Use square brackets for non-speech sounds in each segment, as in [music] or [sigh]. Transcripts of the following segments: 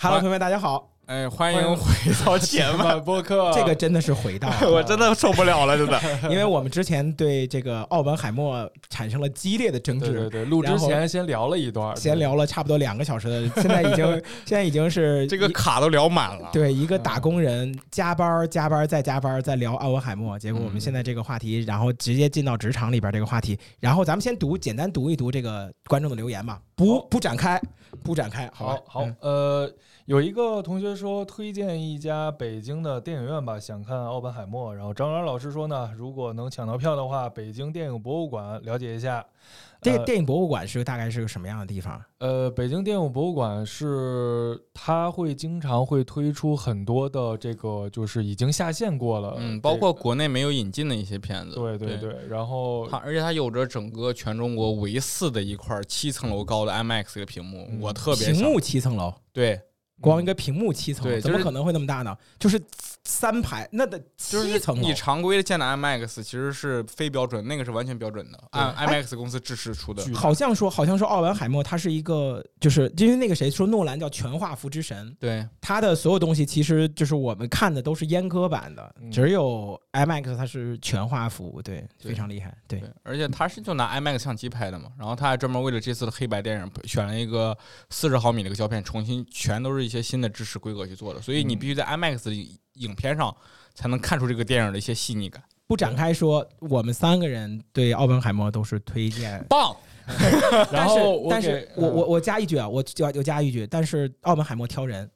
Hello，朋友们，大家好！哎，欢迎回到前慢播客。这个真的是回到，[laughs] 我真的受不了了，真的。[laughs] 因为我们之前对这个奥本海默产生了激烈的争执，对对对，录之前先聊了一段，先聊了差不多两个小时的，现在已经 [laughs] 现在已经是这个卡都聊满了。对，一个打工人加班加班再加班，再聊奥本海默，结果我们现在这个话题，然后直接进到职场里边这个话题，然后咱们先读，简单读一读这个观众的留言吧，不不展开，不展开，好好，呃。有一个同学说推荐一家北京的电影院吧，想看《奥本海默》。然后张然老师说呢，如果能抢到票的话，北京电影博物馆了解一下。电电影博物馆是大概是个什么样的地方？呃，北京电影博物馆是它会经常会推出很多的这个就是已经下线过了，嗯，包括国内没有引进的一些片子。对对对，然后它而且它有着整个全中国唯四的一块七层楼高的 IMAX 的屏幕，我特别屏幕七层楼，对。光一个屏幕七层，怎么可能会那么大呢？就是三排，那的七层。你常规的见的 IMAX 其实是非标准，那个是完全标准的，按 IMAX 公司支持出的。好像说，好像说奥本海默他是一个，就是因为那个谁说诺兰叫全画幅之神，对他的所有东西其实就是我们看的都是阉割版的，只有 IMAX 它是全画幅，对，非常厉害，对。而且他是就拿 IMAX 相机拍的嘛，然后他还专门为了这次的黑白电影选了一个四十毫米的一个胶片，重新全都是。一些新的知识规格去做的，所以你必须在 IMAX 影片上才能看出这个电影的一些细腻感。不展开说，我们三个人对奥本海默都是推荐棒。[laughs] 然后，但是我我我加一句啊，我要我加一句，但是奥本海默挑人。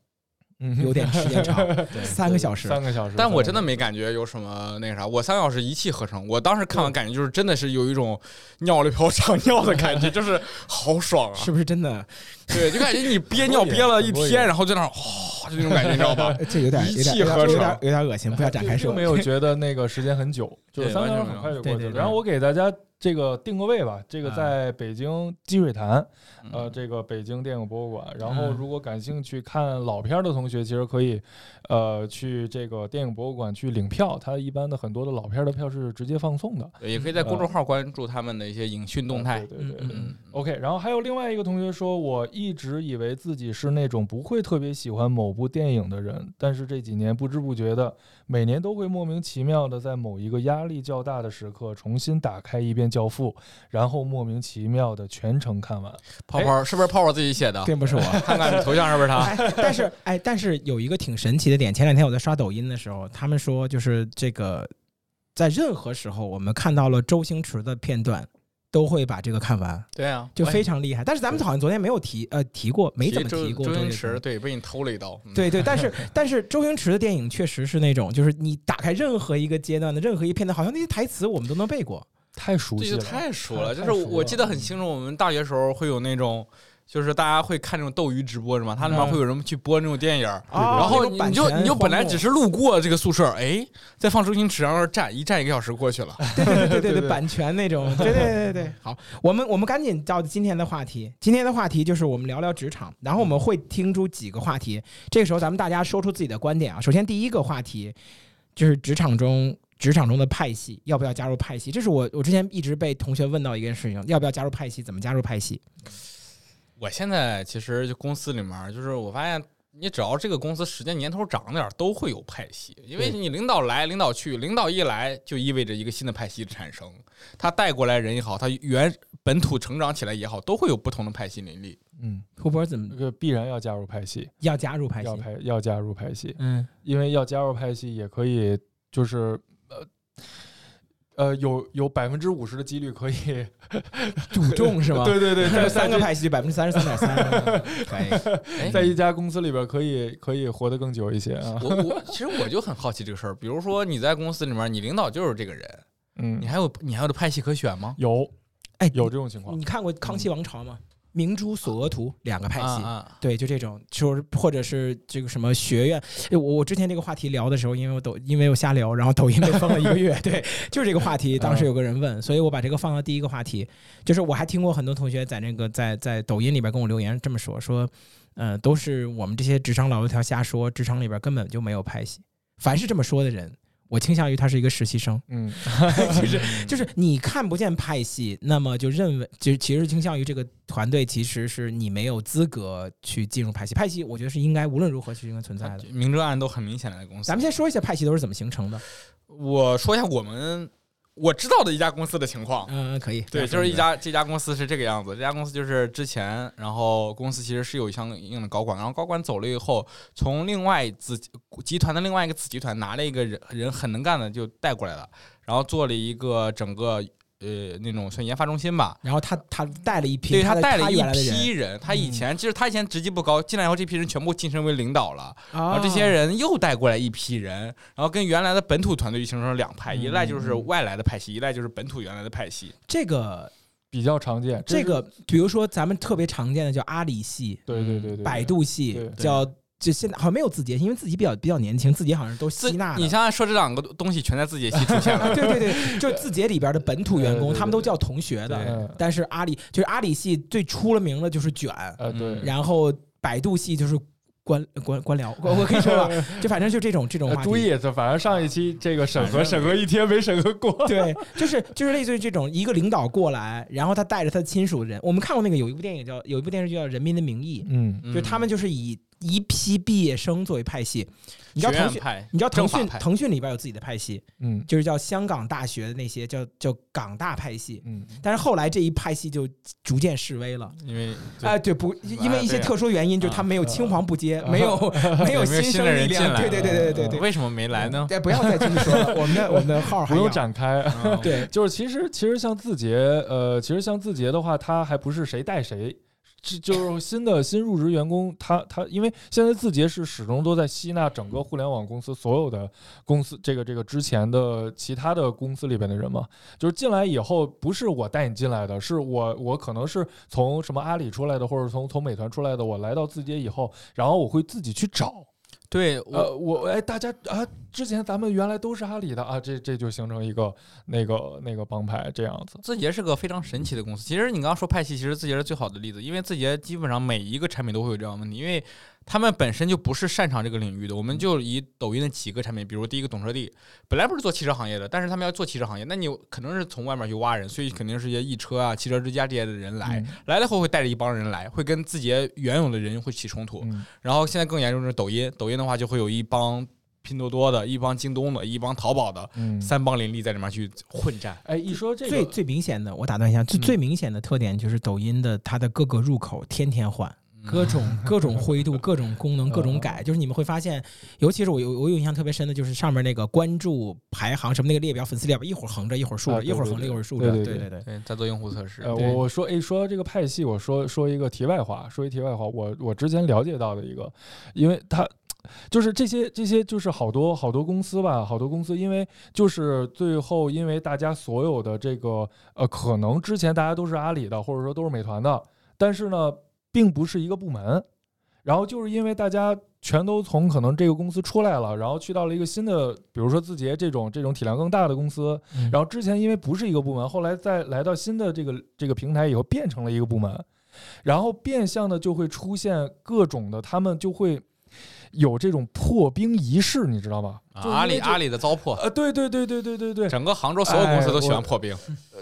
有点时间长，[laughs] 三个小时，三个小时。但我真的没感觉有什么那个啥，我三个小时一气呵成。我当时看完感觉就是真的是有一种尿了瓢长尿的感觉，[laughs] 就是好爽啊！是不是真的？对，就感觉你憋尿憋了一天，[laughs] 然后在那哗，就那种感觉，你知道吧？这有点一气呵成，有点有点恶心，不要展开说。没有觉得那个时间很久，就三个小时很快就过去了。然后我给大家。这个定个位吧，这个在北京积水潭，呃，这个北京电影博物馆。然后，如果感兴趣看老片的同学，其实可以，呃，去这个电影博物馆去领票。它一般的很多的老片的票是直接放送的，也可以在公众号关注他们的一些影讯动态。对对对，OK。然后还有另外一个同学说，我一直以为自己是那种不会特别喜欢某部电影的人，但是这几年不知不觉的，每年都会莫名其妙的在某一个压力较大的时刻重新打开一遍。教父，然后莫名其妙的全程看完。泡泡是不是泡泡自己写的？并不是我，[laughs] 看看头像是不是他？[laughs] 但是哎，但是有一个挺神奇的点，前两天我在刷抖音的时候，他们说就是这个，在任何时候我们看到了周星驰的片段，都会把这个看完。对啊，就非常厉害。但是咱们好像昨天没有提，呃，提过，没怎么提过周星驰。对，被你偷了一刀。对对，但是 [laughs] 但是周星驰的电影确实是那种，就是你打开任何一个阶段的任何一片段，好像那些台词我们都能背过。太熟悉了，太熟了。就是我记得很清楚，我们大学时候会有那种，就是大家会看这种斗鱼直播是吗？他那边会有人去播那种电影，然后你就你就本来只是路过这个宿舍，哎，在放周星驰，然后站一站一个小时过去了。[laughs] 对对 [laughs] 对对对，版权那种。[laughs] 对对对对，好，我们我们赶紧到今天的话题。今天的话题就是我们聊聊职场，然后我们会听出几个话题。这个时候咱们大家说出自己的观点啊。首先第一个话题就是职场中。职场中的派系要不要加入派系？这是我我之前一直被同学问到一件事情，要不要加入派系？怎么加入派系？我现在其实就公司里面，就是我发现你只要这个公司时间年头长点，都会有派系，因为你领导来，领导去，领导一来就意味着一个新的派系的产生。他带过来人也好，他原本土成长起来也好，都会有不同的派系林立。嗯，胡博怎么这个必然要加入派系？要加入派系？要派要加入派系？嗯，因为要加入派系也可以，就是。呃，呃，有有百分之五十的几率可以主中是吗？[laughs] 对对对，在三个派系百分之三十三点三，可以在一家公司里边可以可以活得更久一些啊。我我其实我就很好奇这个事儿，比如说你在公司里面，你领导就是这个人，嗯，你还有你还有的派系可选吗？有，哎，有这种情况。你看过《康熙王朝》吗？明珠索额图两个派系，对，就这种，就是或者是这个什么学院。我我之前这个话题聊的时候，因为我抖，因为我瞎聊，然后抖音被封了一个月。[laughs] 对，就是这个话题，当时有个人问，所以我把这个放到第一个话题。就是我还听过很多同学在那个在在抖音里边跟我留言这么说，说，呃，都是我们这些职场老油条瞎说，职场里边根本就没有派系。凡是这么说的人。我倾向于他是一个实习生，嗯，[laughs] 其实就是你看不见派系，那么就认为就其实倾向于这个团队其实是你没有资格去进入派系。派系我觉得是应该无论如何是应该存在的，明争暗斗很明显的公司。咱们先说一下派系都是怎么形成的。我说一下我们。我知道的一家公司的情况，嗯，可以，对，就是一家这家公司是这个样子。这家公司就是之前，然后公司其实是有相应的高管，然后高管走了以后，从另外子集团的另外一个子集团拿了一个人人很能干的就带过来了，然后做了一个整个。呃，那种算研发中心吧。然后他他带了一批，对他带了一批人。他以前其实他以前职级不高，进来以后这批人全部晋升为领导了。然后这些人又带过来一批人，然后跟原来的本土团队就形成了两派，一赖就是外来的派系，一赖就是本土原来的派系。这个比较常见。这个比如说咱们特别常见的叫阿里系，对对对对，百度系叫。就现在好像没有字节，因为自己比较比较年轻，字节好像都吸纳。你像说这两个东西全在字节系出现了。对对对，就字节里边的本土员工，他们都叫同学的。但是阿里就是阿里系最出了名的就是卷，对。然后百度系就是官官官僚，我可以说吧，[laughs] 就反正就这种这种。注意，反正上一期这个审核审核一天没审核过。[laughs] 对，就是就是类似于这种一个领导过来，然后他带着他的亲属人，我们看过那个有一部电影叫有一部电视剧叫《人民的名义》，嗯，就他们就是以。一批毕业生作为派系，你知道腾讯？你知道腾讯？腾讯里边有自己的派系，嗯，就是叫香港大学的那些叫叫港大派系，嗯，但是后来这一派系就逐渐式微了，因为啊对不？因为一些特殊原因，就是他没有青黄不接，没 [laughs] 有没有新生力量，对对对对对对。为什么没来呢？哎，不要再继续说了，我们的我们的号 [laughs] 不用展开。对，就是其实其实像字节，呃，其实像字节的话，它还不是谁带谁。这就是新的新入职员工，他他因为现在字节是始终都在吸纳整个互联网公司所有的公司，这个这个之前的其他的公司里边的人嘛，就是进来以后不是我带你进来的，是我我可能是从什么阿里出来的，或者从从美团出来的，我来到字节以后，然后我会自己去找。对，呃，我哎，大家啊，之前咱们原来都是阿里的啊，这这就形成一个那个那个帮派这样子。字节是个非常神奇的公司。其实你刚刚说派系，其实字节是最好的例子，因为字节基本上每一个产品都会有这样的问题，因为。他们本身就不是擅长这个领域的，我们就以抖音的几个产品，比如第一个懂车帝，本来不是做汽车行业的，但是他们要做汽车行业，那你可能是从外面去挖人，所以肯定是一些易车啊、汽车之家这些的人来，来了后会带着一帮人来，会跟自己原有的人会起冲突。然后现在更严重是抖音，抖音的话就会有一帮拼多多的、一帮京东的、一帮淘宝的，三帮林立在里面去混战。哎，一说这个最最明显的，我打断一下，最最明显的特点就是抖音的它的各个入口天天换。各种各种灰度，各种功能，各种改，就是你们会发现，尤其是我有我有印象特别深的，就是上面那个关注排行什么那个列表，粉丝列表，一会儿横着，一会儿竖着，一会儿横着，一会儿竖着，对对对，在做用户测试。呃，我我说，哎，说这个派系，我说说一个题外话，说一题外话，我我之前了解到的一个，因为他就是这些这些就是好多好多公司吧，好多公司，因为就是最后因为大家所有的这个呃，可能之前大家都是阿里的，或者说都是美团的，但是呢。并不是一个部门，然后就是因为大家全都从可能这个公司出来了，然后去到了一个新的，比如说字节这种这种体量更大的公司，然后之前因为不是一个部门，后来再来到新的这个这个平台以后变成了一个部门，然后变相的就会出现各种的，他们就会有这种破冰仪式，你知道吗？阿里阿里的糟粕，呃，对对对对对对对，整个杭州所有公司都喜欢破冰。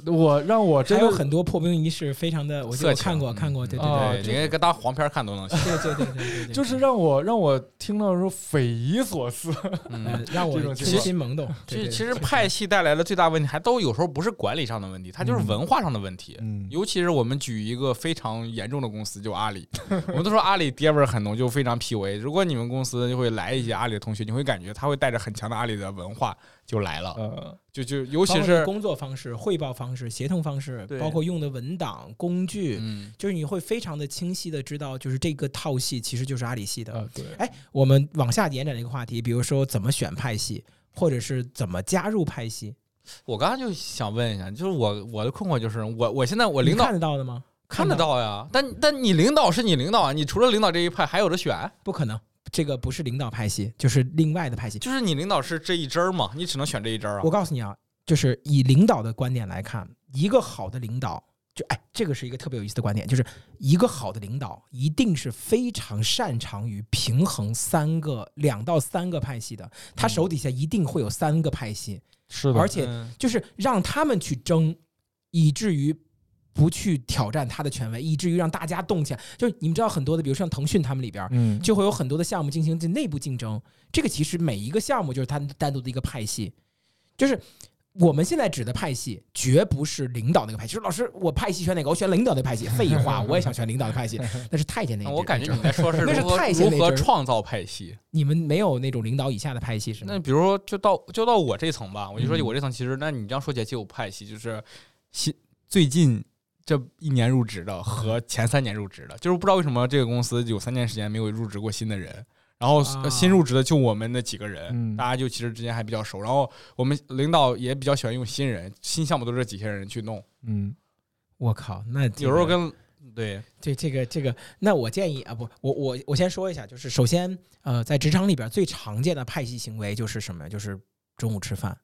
我让我真有很多破冰仪式，非常的，我看过看过，对对对，你跟当黄片看都能 [laughs] 行。对对对对对，就是让我让我听到的时候匪夷所思，[laughs] 嗯让我痴心萌动。其其实派系带来的最大问题，还都有时候不是管理上的问题，它就是文化上的问题。嗯，尤其是我们举一个非常严重的公司，就阿里。[laughs] 我们都说阿里爹味很浓，就非常 P u a 如果你们公司就会来一些阿里的同学，你会感觉他会带着。很强的阿里的文化就来了，呃，就就尤其是工作方式、汇报方式、协同方式，包括用的文档工具，嗯，就是你会非常的清晰的知道，就是这个套系其实就是阿里系的。对，哎，我们往下延展一个话题，比如说怎么选派系，或者是怎么加入派系。我刚刚就想问一下，就是我我的困惑就是，我我现在我领导看得到的吗？看得到呀，但但你领导是你领导啊，你除了领导这一派，还有的选？不可能。这个不是领导派系，就是另外的派系。就是你领导是这一支儿嘛，你只能选这一支儿啊。我告诉你啊，就是以领导的观点来看，一个好的领导。就哎，这个是一个特别有意思的观点，就是一个好的领导一定是非常擅长于平衡三个两到三个派系的，他手底下一定会有三个派系，是的，而且就是让他们去争，以至于不去挑战他的权威，以至于让大家动起来。就是你们知道很多的，比如像腾讯他们里边，嗯，就会有很多的项目进行内部竞争。这个其实每一个项目就是它单独的一个派系，就是。我们现在指的派系，绝不是领导那个派系。说老师，我派系选哪个？我选领导的派系。[laughs] 废话，我也想选领导的派系。[laughs] 那是太监那我感觉你在说是那是太监如何创造派系。你们没有那种领导以下的派系是吗？那比如说，就到就到我这层吧。我就说我这层，其实那你这样说起来就有派系，就是新最近这一年入职的和前三年入职的，就是不知道为什么这个公司有三年时间没有入职过新的人。然后新入职的就我们那几个人，大家就其实之间还比较熟。然后我们领导也比较喜欢用新人，新项目都是这几些人去弄。嗯，我靠，那有时候跟对这这个这个，那我建议啊，不，我我我先说一下，就是首先呃，在职场里边最常见的派系行为就是什么？就是中午吃饭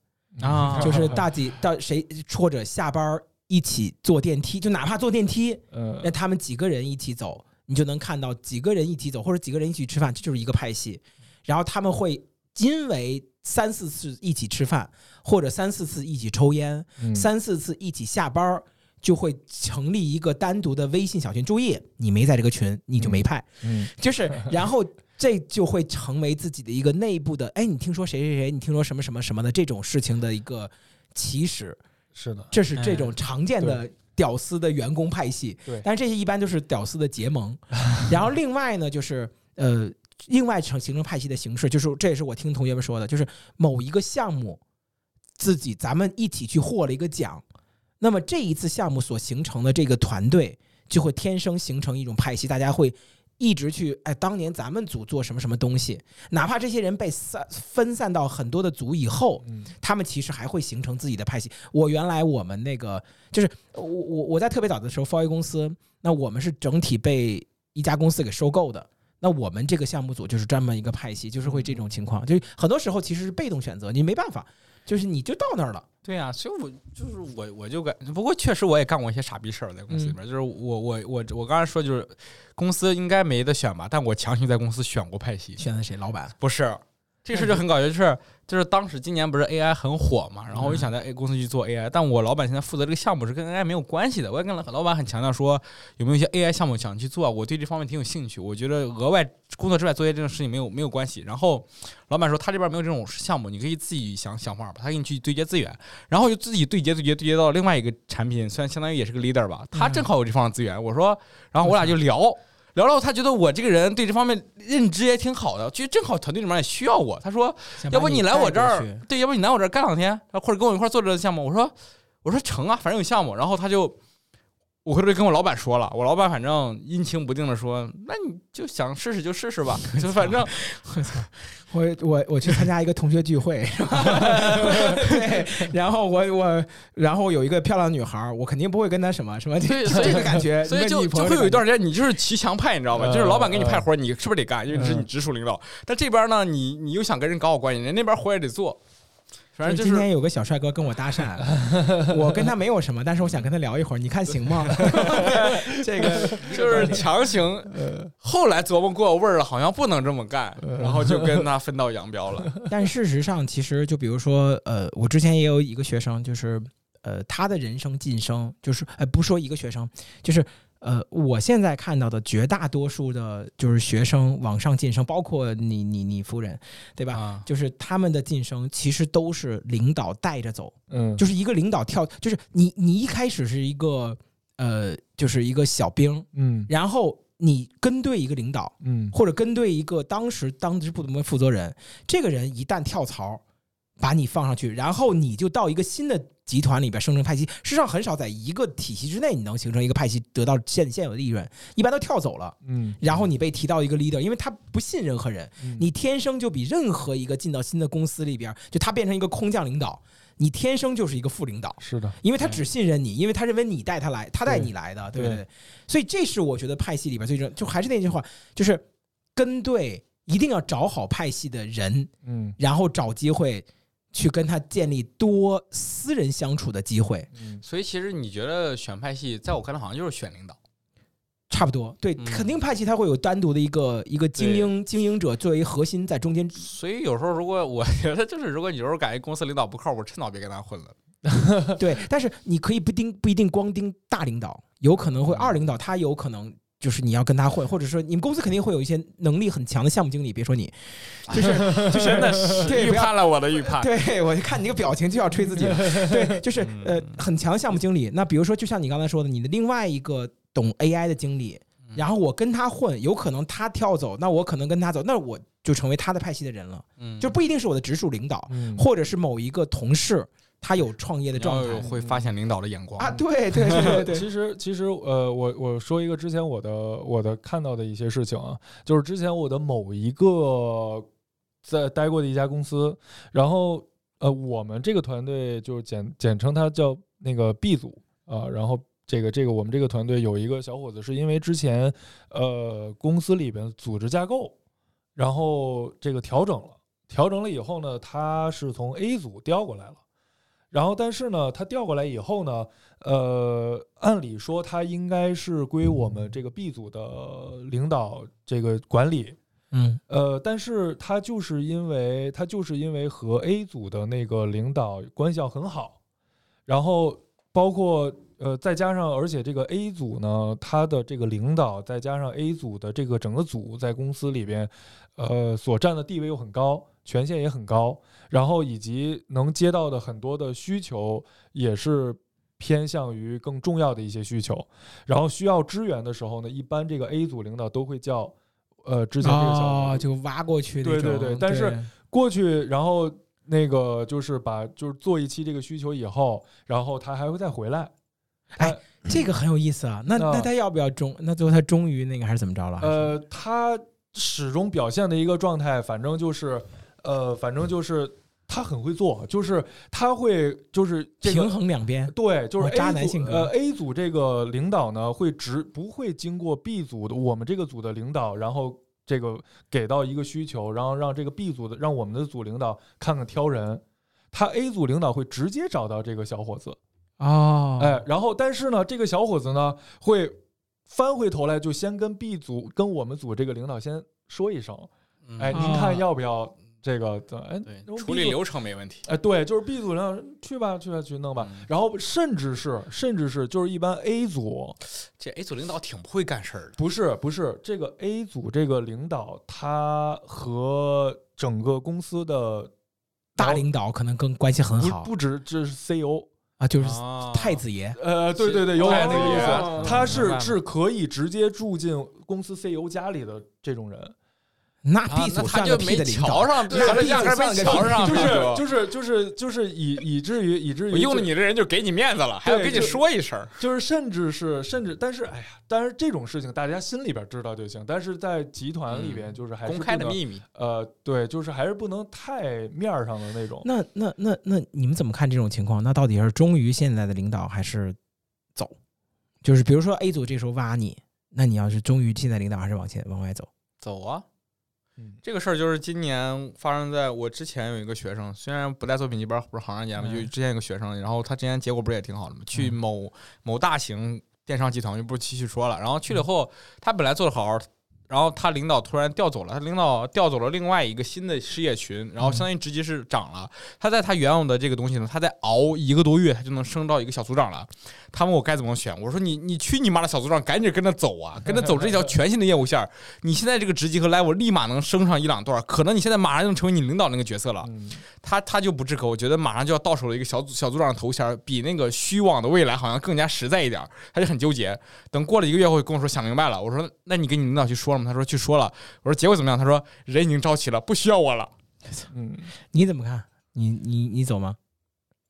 啊，就是 [laughs] 大几到谁或者下班一起坐电梯，就哪怕坐电梯，那他们几个人一起走。你就能看到几个人一起走，或者几个人一起吃饭，这就是一个派系。然后他们会因为三四次一起吃饭，或者三四次一起抽烟，三四次一起下班，就会成立一个单独的微信小群。注意，你没在这个群，你就没派。嗯，就是然后这就会成为自己的一个内部的。哎，你听说谁谁谁？你听说什么什么什么的这种事情的一个起始。是的，这是这种常见的。屌丝的员工派系，对，但是这些一般都是屌丝的结盟。[laughs] 然后另外呢，就是呃，另外成形成派系的形式，就是这也是我听同学们说的，就是某一个项目自己咱们一起去获了一个奖，那么这一次项目所形成的这个团队就会天生形成一种派系，大家会。一直去哎，当年咱们组做什么什么东西，哪怕这些人被散分散到很多的组以后，他们其实还会形成自己的派系。我原来我们那个就是我我我在特别早的时候 f o r 公司，那我们是整体被一家公司给收购的，那我们这个项目组就是专门一个派系，就是会这种情况，就很多时候其实是被动选择，你没办法，就是你就到那儿了。对呀，所以我就是我，我就感，不过确实我也干过一些傻逼事儿，在公司里面，就是我我我我刚才说就是，公司应该没得选吧，但我强行在公司选过派系，选的谁？老板？不是。这事就很搞笑，就是就是当时今年不是 AI 很火嘛，然后我就想在 A 公司去做 AI，但我老板现在负责这个项目是跟 AI 没有关系的。我也跟老板很强调说，有没有一些 AI 项目想去做，我对这方面挺有兴趣。我觉得额外工作之外做些这种事情没有没有关系。然后老板说他这边没有这种项目，你可以自己想想法吧，他给你去对接资源，然后就自己对接对接对接到另外一个产品，虽然相当于也是个 leader 吧，他正好有这方面资源。我说，然后我俩就聊。聊聊，他觉得我这个人对这方面认知也挺好的，其实正好团队里面也需要我。他说：“要不你来我这儿，对，要不你来我这儿干两天，或者跟我一块做这个项目。”我说：“我说成啊，反正有项目。”然后他就。我回头跟我老板说了，我老板反正阴晴不定的说，那你就想试试就试试吧，[laughs] 就反正 [laughs] 我，我我我去参加一个同学聚会？[laughs] 对，然后我我然后有一个漂亮女孩，我肯定不会跟她什么什么，这个感觉，所以就就会有一段时间，你就是骑墙派，你知道吧？就是老板给你派活，你是不是得干？因为你是你直属领导，但这边呢，你你又想跟人搞好关系，人那边活也得做。反正今天有个小帅哥跟我搭讪，[laughs] 我跟他没有什么，但是我想跟他聊一会儿，你看行吗？[laughs] 这个 [laughs] 就是强行。后来琢磨过味儿了，好像不能这么干，然后就跟他分道扬镳了。但事实上，其实就比如说，呃，我之前也有一个学生，就是呃，他的人生晋升，就是呃，不说一个学生，就是。呃，我现在看到的绝大多数的，就是学生往上晋升，包括你、你、你夫人，对吧？就是他们的晋升，其实都是领导带着走。嗯，就是一个领导跳，就是你，你一开始是一个，呃，就是一个小兵，嗯，然后你跟对一个领导，嗯，或者跟对一个当时当支部的负责人，这个人一旦跳槽，把你放上去，然后你就到一个新的。集团里边生成派系，事实上很少在一个体系之内你能形成一个派系得到现现有的利润，一般都跳走了。嗯，然后你被提到一个 leader，因为他不信任何人，你天生就比任何一个进到新的公司里边，就他变成一个空降领导，你天生就是一个副领导。是的，因为他只信任你，因为他认为你带他来，他带你来的，对不对？所以这是我觉得派系里边最重，就还是那句话，就是跟对，一定要找好派系的人，嗯，然后找机会。去跟他建立多私人相处的机会。嗯，所以其实你觉得选派系，在我看来好像就是选领导。差不多，对，肯定派系它会有单独的一个一个精英精英者作为核心在中间。所以有时候如果我觉得就是，如果你有时候感觉公司领导不靠谱，趁早别跟他混了。[laughs] 对，但是你可以不盯不一定光盯大领导，有可能会二领导，他有可能就是你要跟他混，或者说你们公司肯定会有一些能力很强的项目经理。别说你，[laughs] 就是就是真的是预判了我的预判。对我一看你那个表情就要吹自己了。对，就是呃很强项目经理。那比如说，就像你刚才说的，你的另外一个。懂 AI 的经理，然后我跟他混，有可能他跳走，那我可能跟他走，那我就成为他的派系的人了。嗯，就不一定是我的直属领导，或者是某一个同事，他有创业的状态，会发现领导的眼光啊。对对对对，其实其实呃，我我说一个之前我的我的看到的一些事情啊，就是之前我的某一个在待过的一家公司，然后呃，我们这个团队就简简称它叫那个 B 组啊，然后。这个这个，我们这个团队有一个小伙子，是因为之前，呃，公司里边组织架构，然后这个调整了，调整了以后呢，他是从 A 组调过来了，然后但是呢，他调过来以后呢，呃，按理说他应该是归我们这个 B 组的领导这个管理，嗯，呃，但是他就是因为他就是因为和 A 组的那个领导关系要很好，然后包括。呃，再加上，而且这个 A 组呢，他的这个领导，再加上 A 组的这个整个组在公司里边，呃，所占的地位又很高，权限也很高，然后以及能接到的很多的需求也是偏向于更重要的一些需求，然后需要支援的时候呢，一般这个 A 组领导都会叫，呃，之前这个小就挖过去，对对对，但是过去然后那个就是把就是做一期这个需求以后，然后他还会再回来。哎，这个很有意思啊！那那他要不要终？那最后他终于那个还是怎么着了？呃，他始终表现的一个状态，反正就是，呃，反正就是他很会做，就是他会就是平衡两边。对，就是渣男性格。呃，A 组这个领导呢，会直不会经过 B 组的我们这个组的领导，然后这个给到一个需求，然后让这个 B 组的让我们的组领导看看挑人，他 A 组领导会直接找到这个小伙子。哦，哎，然后但是呢，这个小伙子呢会翻回头来，就先跟 B 组跟我们组这个领导先说一声，哎，您看要不要这个？哎，处理流程没问题。哎，对，就是 B 组领导去吧，去吧，去弄吧。然后甚至是，甚至是，就是一般 A 组，这 A 组领导挺不会干事儿的。不是，不是，这个 A 组这个领导，他和整个公司的大领导可能更关系很好，不止这是 CEO。啊，就是太子爷，呃，对对对，有点那个意思。他是是可以直接住进公司 CEO 家里的这种人。那 B 组他就没瞧上，那 B 组没瞧上，就是就是就是就是以以至于以至于用了你的人就给你面子了，还要跟你说一声，就是甚至是甚至，但是哎呀，但是这种事情大家心里边知道就行，但是在集团里边就是还是公开的秘密。呃，对，就是还是不能太面上的那种。那那那那你们怎么看这种情况？那到底是忠于现在的领导还是走？就是比如说 A 组这时候挖你，那你要是忠于现在领导还是往前往外走？走啊。这个事儿就是今年发生在我之前有一个学生，虽然不带作品集班，不是行上间嘛，就之前有个学生，然后他之前结果不是也挺好的嘛，去某某大型电商集团，就不继续说了。然后去了以后，他本来做的好好的。然后他领导突然调走了，他领导调走了另外一个新的事业群，然后相当于职级是涨了。他在他原有的这个东西呢，他在熬一个多月，他就能升到一个小组长了。他问我该怎么选，我说你你去你妈的小组长，赶紧跟着走啊，[laughs] 跟着走这条全新的业务线。你现在这个职级和 level 立马能升上一两段，可能你现在马上就能成为你领导那个角色了。他他就不置可，我觉得马上就要到手了一个小组小组长的头衔，比那个虚妄的未来好像更加实在一点。他就很纠结。等过了一个月后跟我说想明白了，我说那你跟你领导去说了吗？他说去说了。我说结果怎么样？他说人已经招齐了，不需要我了。[laughs] 嗯，你怎么看？你你你走吗？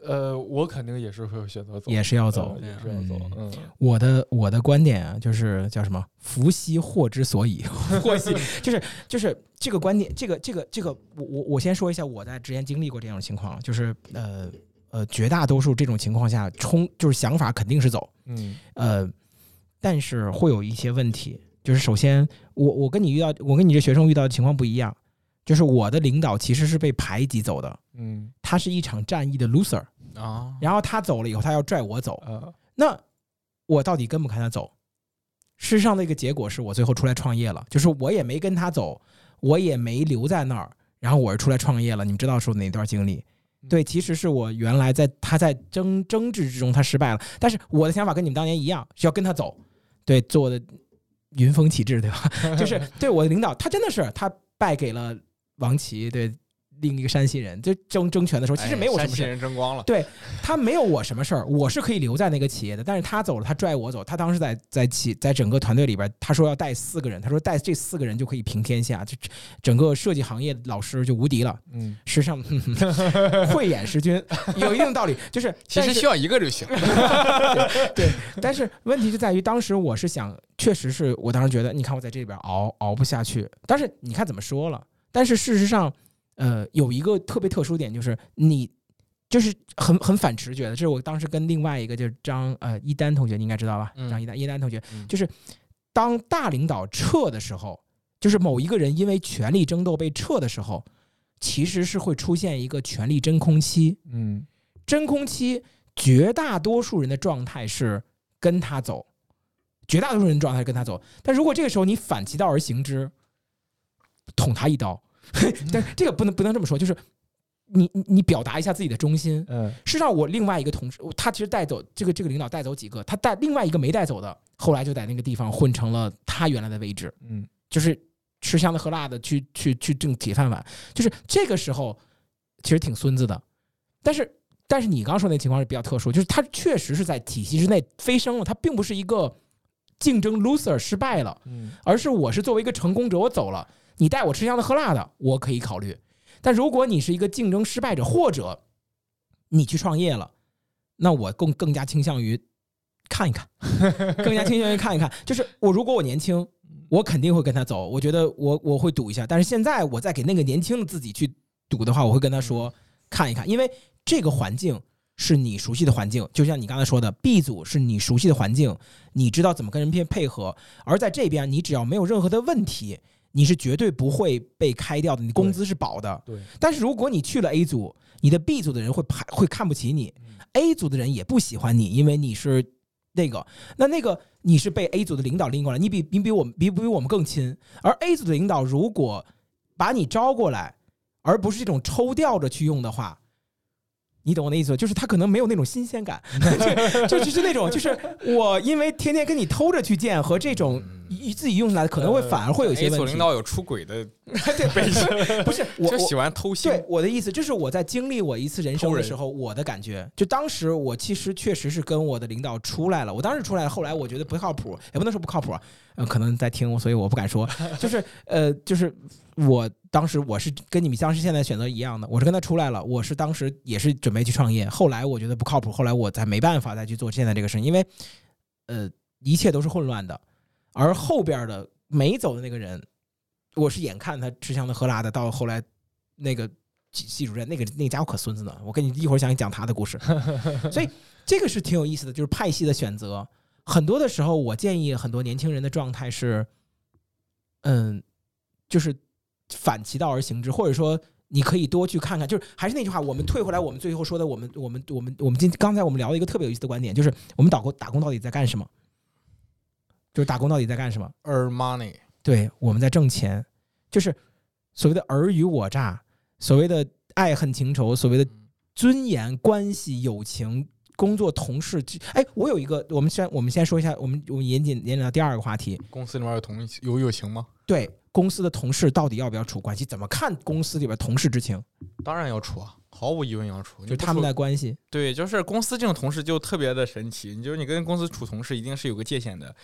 呃，我肯定也是会选择走，也是要走，也是要走。嗯，我的我的观点啊，就是叫什么“福兮祸之所以”，[laughs] 祸兮就是就是这个观点，这个这个这个，我我我先说一下，我在之前经历过这样的情况，就是呃呃，绝大多数这种情况下，冲就是想法肯定是走，嗯呃，但是会有一些问题。就是首先，我我跟你遇到，我跟你这学生遇到的情况不一样。就是我的领导其实是被排挤走的，嗯，他是一场战役的 loser 啊，然后他走了以后，他要拽我走，那我到底跟不跟他走？事实上的一个结果是我最后出来创业了，就是我也没跟他走，我也没留在那儿，然后我是出来创业了。你们知道是哪段经历？对，其实是我原来在他在争争执之中他失败了，但是我的想法跟你们当年一样，是要跟他走，对，做的云峰启智，对吧？[laughs] 就是 [laughs] 对我的领导，他真的是他败给了王琦，对。另一个山西人就争争权的时候，其实没有什么事。山西人争光了。对他没有我什么事儿，我是可以留在那个企业的。但是他走了，他拽我走。他当时在在企在整个团队里边，他说要带四个人，他说带这四个人就可以平天下，就整个设计行业老师就无敌了。嗯，实际上慧眼识君有一定道理，就是 [laughs] 其实需要一个就行。[laughs] 对，但是问题就在于当时我是想，确实是我当时觉得，你看我在这里边熬熬不下去。但是你看怎么说了？但是事实上。呃，有一个特别特殊点，就是你就是很很反直觉的，这是我当时跟另外一个就是张呃一丹同学，你应该知道吧？张一丹一丹同学，就是当大领导撤的时候，就是某一个人因为权力争斗被撤的时候，其实是会出现一个权力真空期。嗯，真空期，绝大多数人的状态是跟他走，绝大多数人状态跟他走，但如果这个时候你反其道而行之，捅他一刀。[laughs] 但这个不能不能这么说，就是你你你表达一下自己的忠心。嗯，事实上，我另外一个同事，他其实带走这个这个领导带走几个，他带另外一个没带走的，后来就在那个地方混成了他原来的位置。嗯，就是吃香的喝辣的去去去挣铁饭碗。就是这个时候，其实挺孙子的。但是但是你刚刚说那情况是比较特殊，就是他确实是在体系之内飞升了，他并不是一个竞争 loser 失败了，嗯，而是我是作为一个成功者，我走了。你带我吃香的喝辣的，我可以考虑。但如果你是一个竞争失败者，或者你去创业了，那我更更加倾向于看一看，[laughs] 更加倾向于看一看。就是我如果我年轻，我肯定会跟他走。我觉得我我会赌一下。但是现在我再给那个年轻的自己去赌的话，我会跟他说看一看，因为这个环境是你熟悉的环境，就像你刚才说的，B 组是你熟悉的环境，你知道怎么跟人配配合。而在这边，你只要没有任何的问题。你是绝对不会被开掉的，你工资是保的。对。但是如果你去了 A 组，你的 B 组的人会排会看不起你，A 组的人也不喜欢你，因为你是那个。那那个你是被 A 组的领导拎过来，你比你比我们比不比我们更亲。而 A 组的领导如果把你招过来，而不是这种抽调着去用的话。你懂我的意思，就是他可能没有那种新鲜感，[laughs] [laughs] 就就是那种，就是我因为天天跟你偷着去见，和这种自己用起来可能会反而会有一些问题。领导有出轨的，[laughs] 对，不是我就喜欢偷腥。对我的意思，就是我在经历我一次人生的时候，我的感觉，就当时我其实确实是跟我的领导出来了。我当时出来，后来我觉得不靠谱，也不能说不靠谱，呃，可能在听，所以我不敢说。就是呃，就是我。当时我是跟你们当时现在选择一样的，我是跟他出来了，我是当时也是准备去创业，后来我觉得不靠谱，后来我才没办法再去做现在这个事，因为，呃，一切都是混乱的，而后边的没走的那个人，我是眼看他吃香的喝辣的，到后来那个系主任那个那家伙可孙子呢，我跟你一会儿想讲他的故事，[laughs] 所以这个是挺有意思的，就是派系的选择，很多的时候我建议很多年轻人的状态是，嗯，就是。反其道而行之，或者说你可以多去看看，就是还是那句话，我们退回来，我们最后说的，我们我们我们我们今刚才我们聊了一个特别有意思的观点，就是我们打工打工到底在干什么？就是打工到底在干什么？Earn money，对，我们在挣钱，就是所谓的尔虞我诈，所谓的爱恨情仇，所谓的尊严、关系、友情、工作、同事。哎，我有一个，我们先我们先说一下，我们我们严谨严谨到第二个话题，公司里面有同有友情吗？对。公司的同事到底要不要处关系？怎么看公司里边同事之情？当然要处啊，毫无疑问要处。就他们的关系，对，就是公司这种同事就特别的神奇。你就是你跟公司处同事，一定是有个界限的，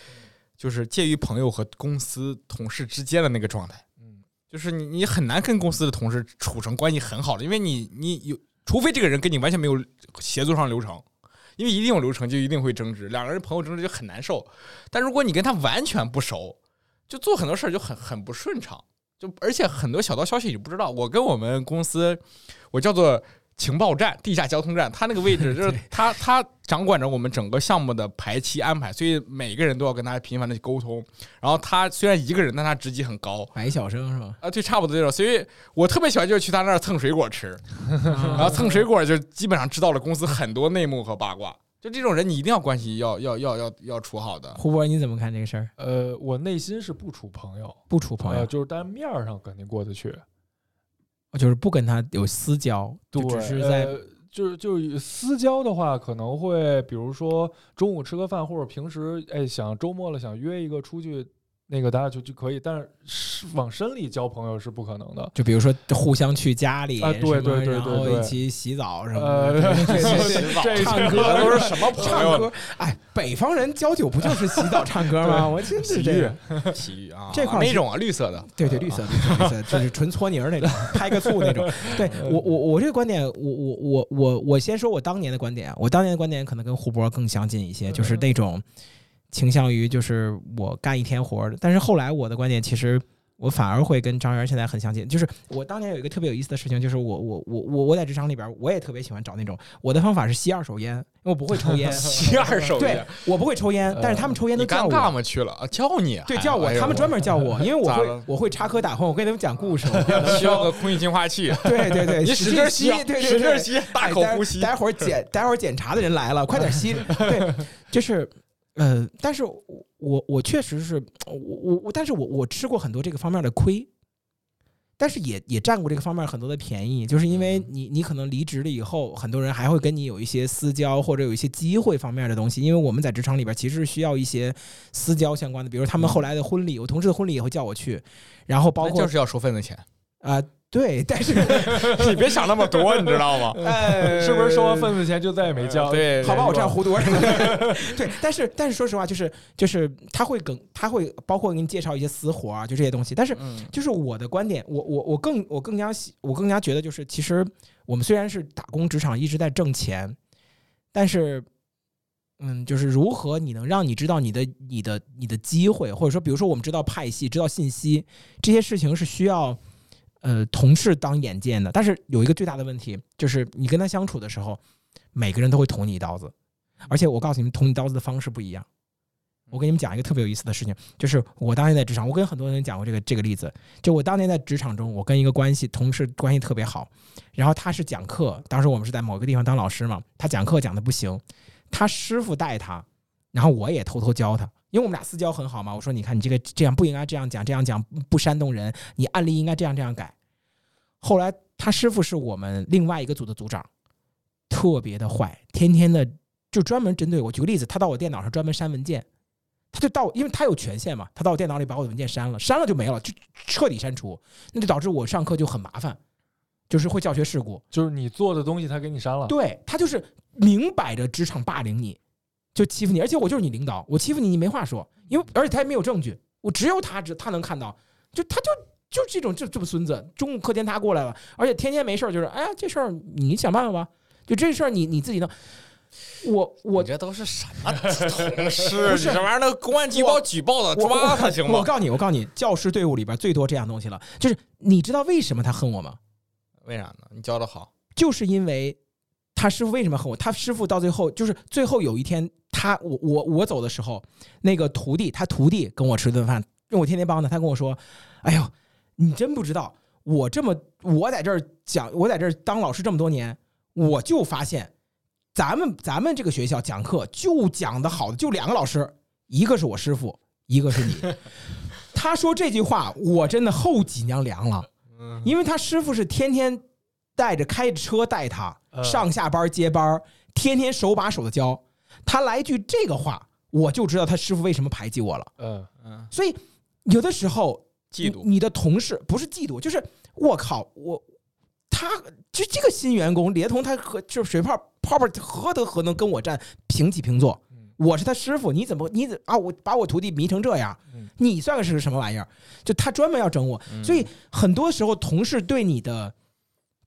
就是介于朋友和公司同事之间的那个状态。嗯，就是你你很难跟公司的同事处成关系很好的，因为你你有，除非这个人跟你完全没有协作上流程，因为一定有流程就一定会争执，两个人朋友争执就很难受。但如果你跟他完全不熟，就做很多事儿就很很不顺畅，就而且很多小道消息你不知道。我跟我们公司，我叫做情报站、地下交通站，他那个位置 [laughs] 就是他他掌管着我们整个项目的排期安排，所以每个人都要跟他频繁的去沟通。然后他虽然一个人，但他职级很高，白小生是吧？啊，对，差不多这种。所以我特别喜欢就是去他那儿蹭水果吃，[laughs] 然后蹭水果就基本上知道了公司很多内幕和八卦。就这种人，你一定要关系要要要要要处好的。胡博，你怎么看这个事儿？呃，我内心是不处朋友，不处朋友，就是但面上肯定过得去。就是不跟他有私交，就只是在，就是就是私交的话，可能会比如说中午吃个饭，或者平时哎想周末了想约一个出去。那个大家就就可以，但是往深里交朋友是不可能的。就比如说互相去家里，对对对对，然后一起洗澡什么的，唱歌都是什么唱歌？哎，北方人交酒不就是洗澡唱歌吗？我真是这个 [laughs] 洗浴啊，这块哪种啊？绿色的，对对，绿色绿色，就是纯搓泥儿那种，拍个醋那种。对我我我这个观点，我我我我我先说我当年的观点啊，我当年的观点可能跟胡博更相近一些，就是那种。倾向于就是我干一天活儿，但是后来我的观点其实我反而会跟张元现在很相近。就是我当年有一个特别有意思的事情，就是我我我我我在职场里边，我也特别喜欢找那种我的方法是吸二手烟，因为我不会抽烟，[laughs] 吸二手烟，对我不会抽烟，但是他们抽烟都叫我。尴尬吗？去了啊，叫你，对，叫我，他们专门叫我，[laughs] 因为我会我会插科打诨，我跟他们讲故事，[laughs] 需要个空气净化器，对对对，你使劲吸，对使劲吸，大口呼吸。待会儿检待会儿检查的人来了，快点吸，对，就是。呃，但是我我我确实是我我我，但是我我吃过很多这个方面的亏，但是也也占过这个方面很多的便宜，就是因为你你可能离职了以后，很多人还会跟你有一些私交或者有一些机会方面的东西，因为我们在职场里边其实是需要一些私交相关的，比如他们后来的婚礼，我同事的婚礼也会叫我去，然后包括就是要收份子钱啊。对，但是 [laughs] 你别想那么多，你知道吗？[laughs] 是不是收完份子钱就再也没交？对，好吧，我这样糊涂。对，[laughs] 但是但是说实话，就是就是他会更他会包括给你介绍一些私活啊，就这些东西。但是就是我的观点，我我我更我更加喜，我更加觉得就是其实我们虽然是打工职场一直在挣钱，但是嗯，就是如何你能让你知道你的你的你的机会，或者说比如说我们知道派系、知道信息这些事情是需要。呃，同事当眼见的，但是有一个最大的问题，就是你跟他相处的时候，每个人都会捅你一刀子，而且我告诉你们，捅你刀子的方式不一样。我给你们讲一个特别有意思的事情，就是我当年在职场，我跟很多人讲过这个这个例子，就我当年在职场中，我跟一个关系同事关系特别好，然后他是讲课，当时我们是在某个地方当老师嘛，他讲课讲的不行，他师傅带他，然后我也偷偷教他。因为我们俩私交很好嘛，我说你看你这个这样不应该这样讲，这样讲不煽动人，你案例应该这样这样改。后来他师傅是我们另外一个组的组长，特别的坏，天天的就专门针对我。举个例子，他到我电脑上专门删文件，他就到，因为他有权限嘛，他到我电脑里把我的文件删了，删了就没了，就彻底删除，那就导致我上课就很麻烦，就是会教学事故。就是你做的东西他给你删了，对他就是明摆着职场霸凌你。就欺负你，而且我就是你领导，我欺负你，你没话说，因为而且他也没有证据，我只有他只他能看到，就他就就这种这这么孙子，中午课间他过来了，而且天天没事就是，哎呀这事儿你想办法吧，就这事儿你你自己弄，我我这都是什么 [laughs] 同事？这玩意儿那公安机关举报的抓他行吗？我告诉你，我告诉你，教师队伍里边最多这样东西了，就是你知道为什么他恨我吗？为啥呢？你教的好，就是因为他师傅为什么恨我？他师傅到最后就是最后有一天。他我我我走的时候，那个徒弟他徒弟跟我吃顿饭，因为我天天帮他。他跟我说：“哎呦，你真不知道，我这么我在这儿讲，我在这儿当老师这么多年，我就发现，咱们咱们这个学校讲课就讲的好的就两个老师，一个是我师傅，一个是你。[laughs] ”他说这句话，我真的后脊梁凉了，因为他师傅是天天带着开着车带他上下班接班，天天手把手的教。他来一句这个话，我就知道他师傅为什么排挤我了。嗯嗯，所以有的时候嫉妒你的同事不是嫉妒，就是我靠，我他就这个新员工连同他和就是水泡泡泡何德何能跟我站平起平坐？我是他师傅，你怎么你怎啊？我把我徒弟迷成这样，你算个是个什么玩意儿？就他专门要整我，所以很多时候同事对你的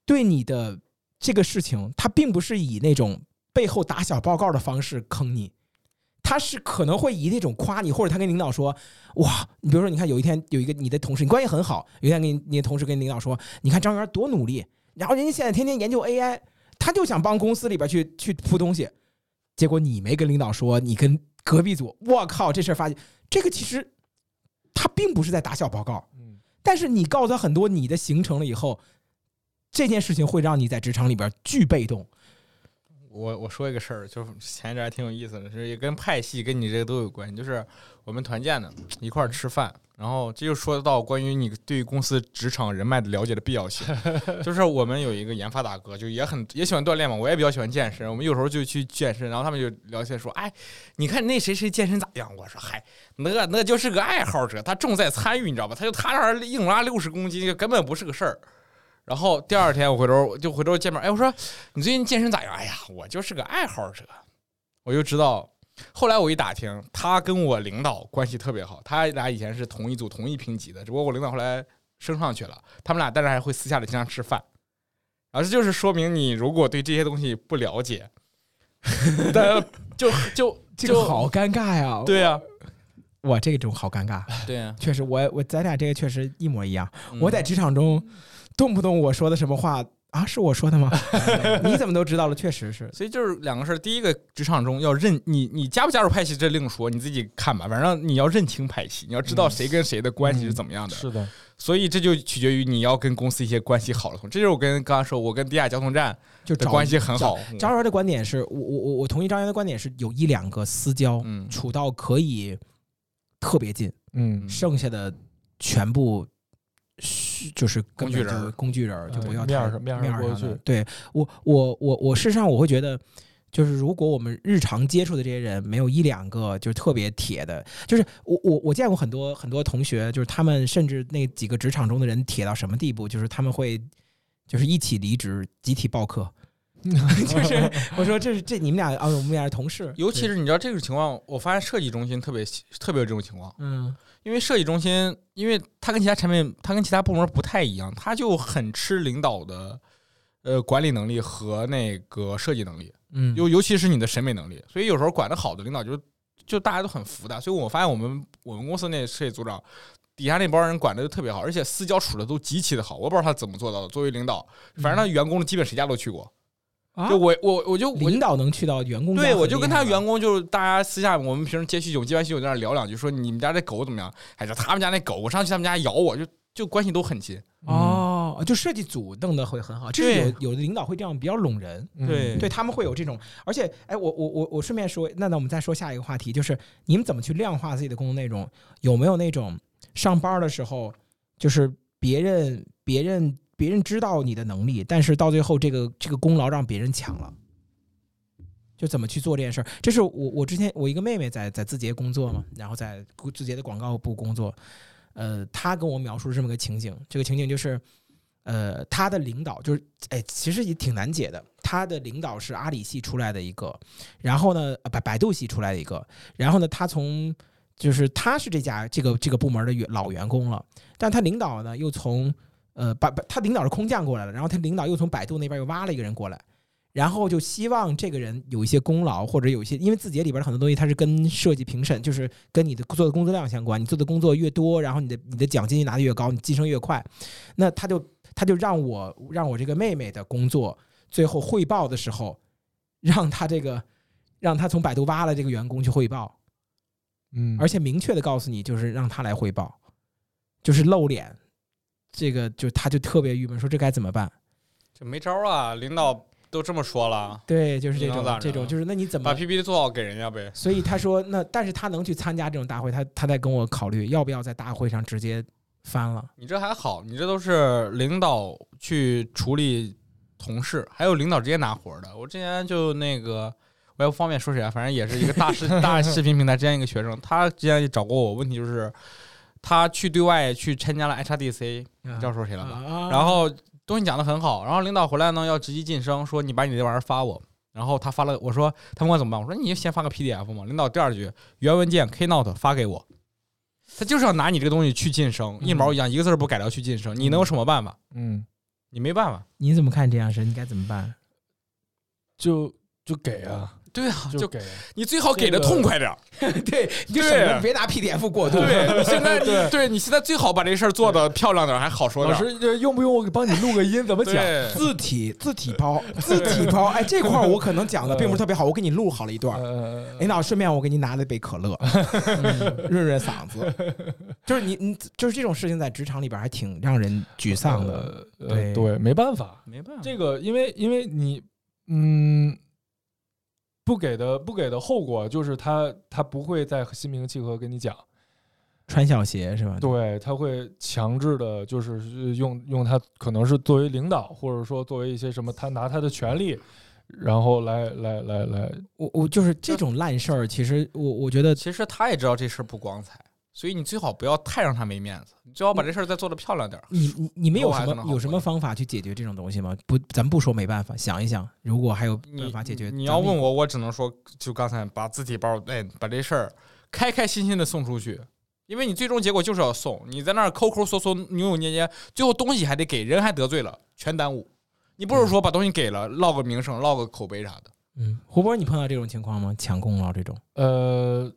对你的这个事情，他并不是以那种。背后打小报告的方式坑你，他是可能会以那种夸你，或者他跟领导说：“哇，你比如说，你看有一天有一个你的同事，你关系很好，有一天跟你的同事跟领导说，你看张元多努力，然后人家现在天天研究 AI，他就想帮公司里边去去铺东西，结果你没跟领导说，你跟隔壁组，我靠，这事儿发现这个其实他并不是在打小报告，嗯，但是你告诉他很多你的行程了以后，这件事情会让你在职场里边巨被动。我我说一个事儿，就是前一阵还挺有意思的，是也跟派系跟你这个都有关系。就是我们团建的一块儿吃饭，然后这就说到关于你对公司职场人脉的了解的必要性。[laughs] 就是我们有一个研发大哥，就也很也喜欢锻炼嘛，我也比较喜欢健身。我们有时候就去健身，然后他们就聊起来说：“哎，你看那谁谁健身咋样？”我说：“嗨，那那就是个爱好者，他重在参与，你知道吧？他就他那儿硬拉六十公斤，根本不是个事儿。”然后第二天我回头就回头见面，哎，我说你最近健身咋样？哎呀，我就是个爱好者。我就知道，后来我一打听，他跟我领导关系特别好，他俩以前是同一组同一评级的，只不过我领导后来升上去了，他们俩但是还会私下里经常吃饭。然后这就是说明你如果对这些东西不了解，[laughs] 就就就好尴尬呀。对呀，我，这种好尴尬。对呀，确实，我我咱俩这个确实一模一样。我在职场中。动不动我说的什么话啊？是我说的吗？[laughs] 你怎么都知道了？确实是，所以就是两个事儿。第一个，职场中要认你，你加不加入派系这另说，你自己看吧。反正你要认清派系，你要知道谁跟谁的关系是怎么样的。是的，所以这就取决于你要跟公司一些关系好的同。这就是我跟刚刚说，我跟地下交通站就关系很好。张元的观点是我我我我同意张元的观点是有一两个私交，处到可以特别近，嗯，剩下的全部。就是工具人，工具人就不要面上面上过去。对我，我，我，我事实上我会觉得，就是如果我们日常接触的这些人没有一两个就是特别铁的，就是我我我见过很多很多同学，就是他们甚至那几个职场中的人铁到什么地步，就是他们会就是一起离职，集体报课。[laughs] 就是我说这是这你们俩啊，我们俩是同事。尤其是你知道这种情况，我发现设计中心特别特别有这种情况。嗯。因为设计中心，因为它跟其他产品，它跟其他部门不太一样，它就很吃领导的，呃，管理能力和那个设计能力，嗯，尤尤其是你的审美能力，所以有时候管得好的领导就就大家都很服的。所以我发现我们我们公司那设计组长底下那帮人管的就特别好，而且私交处的都极其的好，我不知道他怎么做到的。作为领导，反正他员工基本谁家都去过。就我我我就领导能去到员工对，我就跟他员工就是大家私下我们平时接喜酒接完喜酒在那聊两句，说你们家这狗怎么样？还是他们家那狗，我上去他们家咬我，就就关系都很近哦。就设计组弄得会很好，这是有有的领导会这样比较拢人，对对，他们会有这种。而且哎，我我我我顺便说，那那我们再说下一个话题，就是你们怎么去量化自己的工作内容？有没有那种上班的时候，就是别人别人。别人知道你的能力，但是到最后这个这个功劳让别人抢了，就怎么去做这件事儿？这是我我之前我一个妹妹在在字节工作嘛，然后在字节的广告部工作，呃，她跟我描述这么个情景，这个情景就是，呃，她的领导就是，哎，其实也挺难解的。她的领导是阿里系出来的一个，然后呢，百百度系出来的一个，然后呢，他从就是他是这家这个这个部门的员老员工了，但他领导呢又从。呃，把把他领导是空降过来了，然后他领导又从百度那边又挖了一个人过来，然后就希望这个人有一些功劳，或者有一些，因为字节里边的很多东西它是跟设计评审，就是跟你的做的工作量相关，你做的工作越多，然后你的你的奖金拿的越高，你晋升越快。那他就他就让我让我这个妹妹的工作最后汇报的时候，让他这个让他从百度挖了这个员工去汇报，嗯，而且明确的告诉你，就是让他来汇报，就是露脸。这个就他就特别郁闷，说这该怎么办？这没招啊！领导都这么说了。对，就是这种这种，就是那你怎么把 PPT 做好给人家呗？所以他说，那但是他能去参加这种大会，他他在跟我考虑要不要在大会上直接翻了。你这还好，你这都是领导去处理同事，还有领导直接拿活的。我之前就那个，我也不方便说谁啊，反正也是一个大视 [laughs] 大视频平台之前一个学生，他之前也找过我，问题就是。他去对外去参加了 HRDC，你知道说谁了吧？然后东西讲的很好，然后领导回来呢要直接晋升，说你把你这玩意儿发我。然后他发了，我说他问我怎么办？我说你就先发个 PDF 嘛。领导第二句原文件 Keynote 发给我，他就是要拿你这个东西去晋升，一毛一样，一个字不改掉去晋升，你能有什么办法？嗯，你没办法。你怎么看这样事？你该怎么办？就就给啊。对啊，就给你最好给的痛快点儿，[laughs] 对，你就省得别拿 PDF 过渡。对，你现在 [laughs] 对，对你现在最好把这事儿做的漂亮点儿，还好说点儿。老师，用不用我给帮你录个音？怎么讲？[laughs] 字体字体包字体包，哎，这块我可能讲的并不是特别好，我给你录好了一段。领导，顺便我给你拿了杯可乐，润润嗓子。就是你你就是这种事情在职场里边还挺让人沮丧的。对对，没办法，没办法，这个因为因为你嗯。不给的不给的后果就是他他不会再心平气和跟你讲，穿小鞋是吧？对，他会强制的，就是用用他可能是作为领导，或者说作为一些什么，他拿他的权利，然后来来来来，我我就是这种烂事儿，其实我我觉得其实他也知道这事儿不光彩。所以你最好不要太让他没面子，你最好把这事儿再做得漂亮点儿。你你你们有什么有什么方法去解决这种东西吗？不，咱不说没办法，想一想，如果还有办法解决，你要问我，我只能说，就刚才把字体包，哎，把这事儿开开心心的送出去，因为你最终结果就是要送，你在那儿抠抠搜搜、扭扭捏捏，最后东西还得给人，还得罪了，全耽误。你不如说把东西给了，落个名声，落个口碑啥的。嗯，胡波，你碰到这种情况吗？抢功劳这种？呃。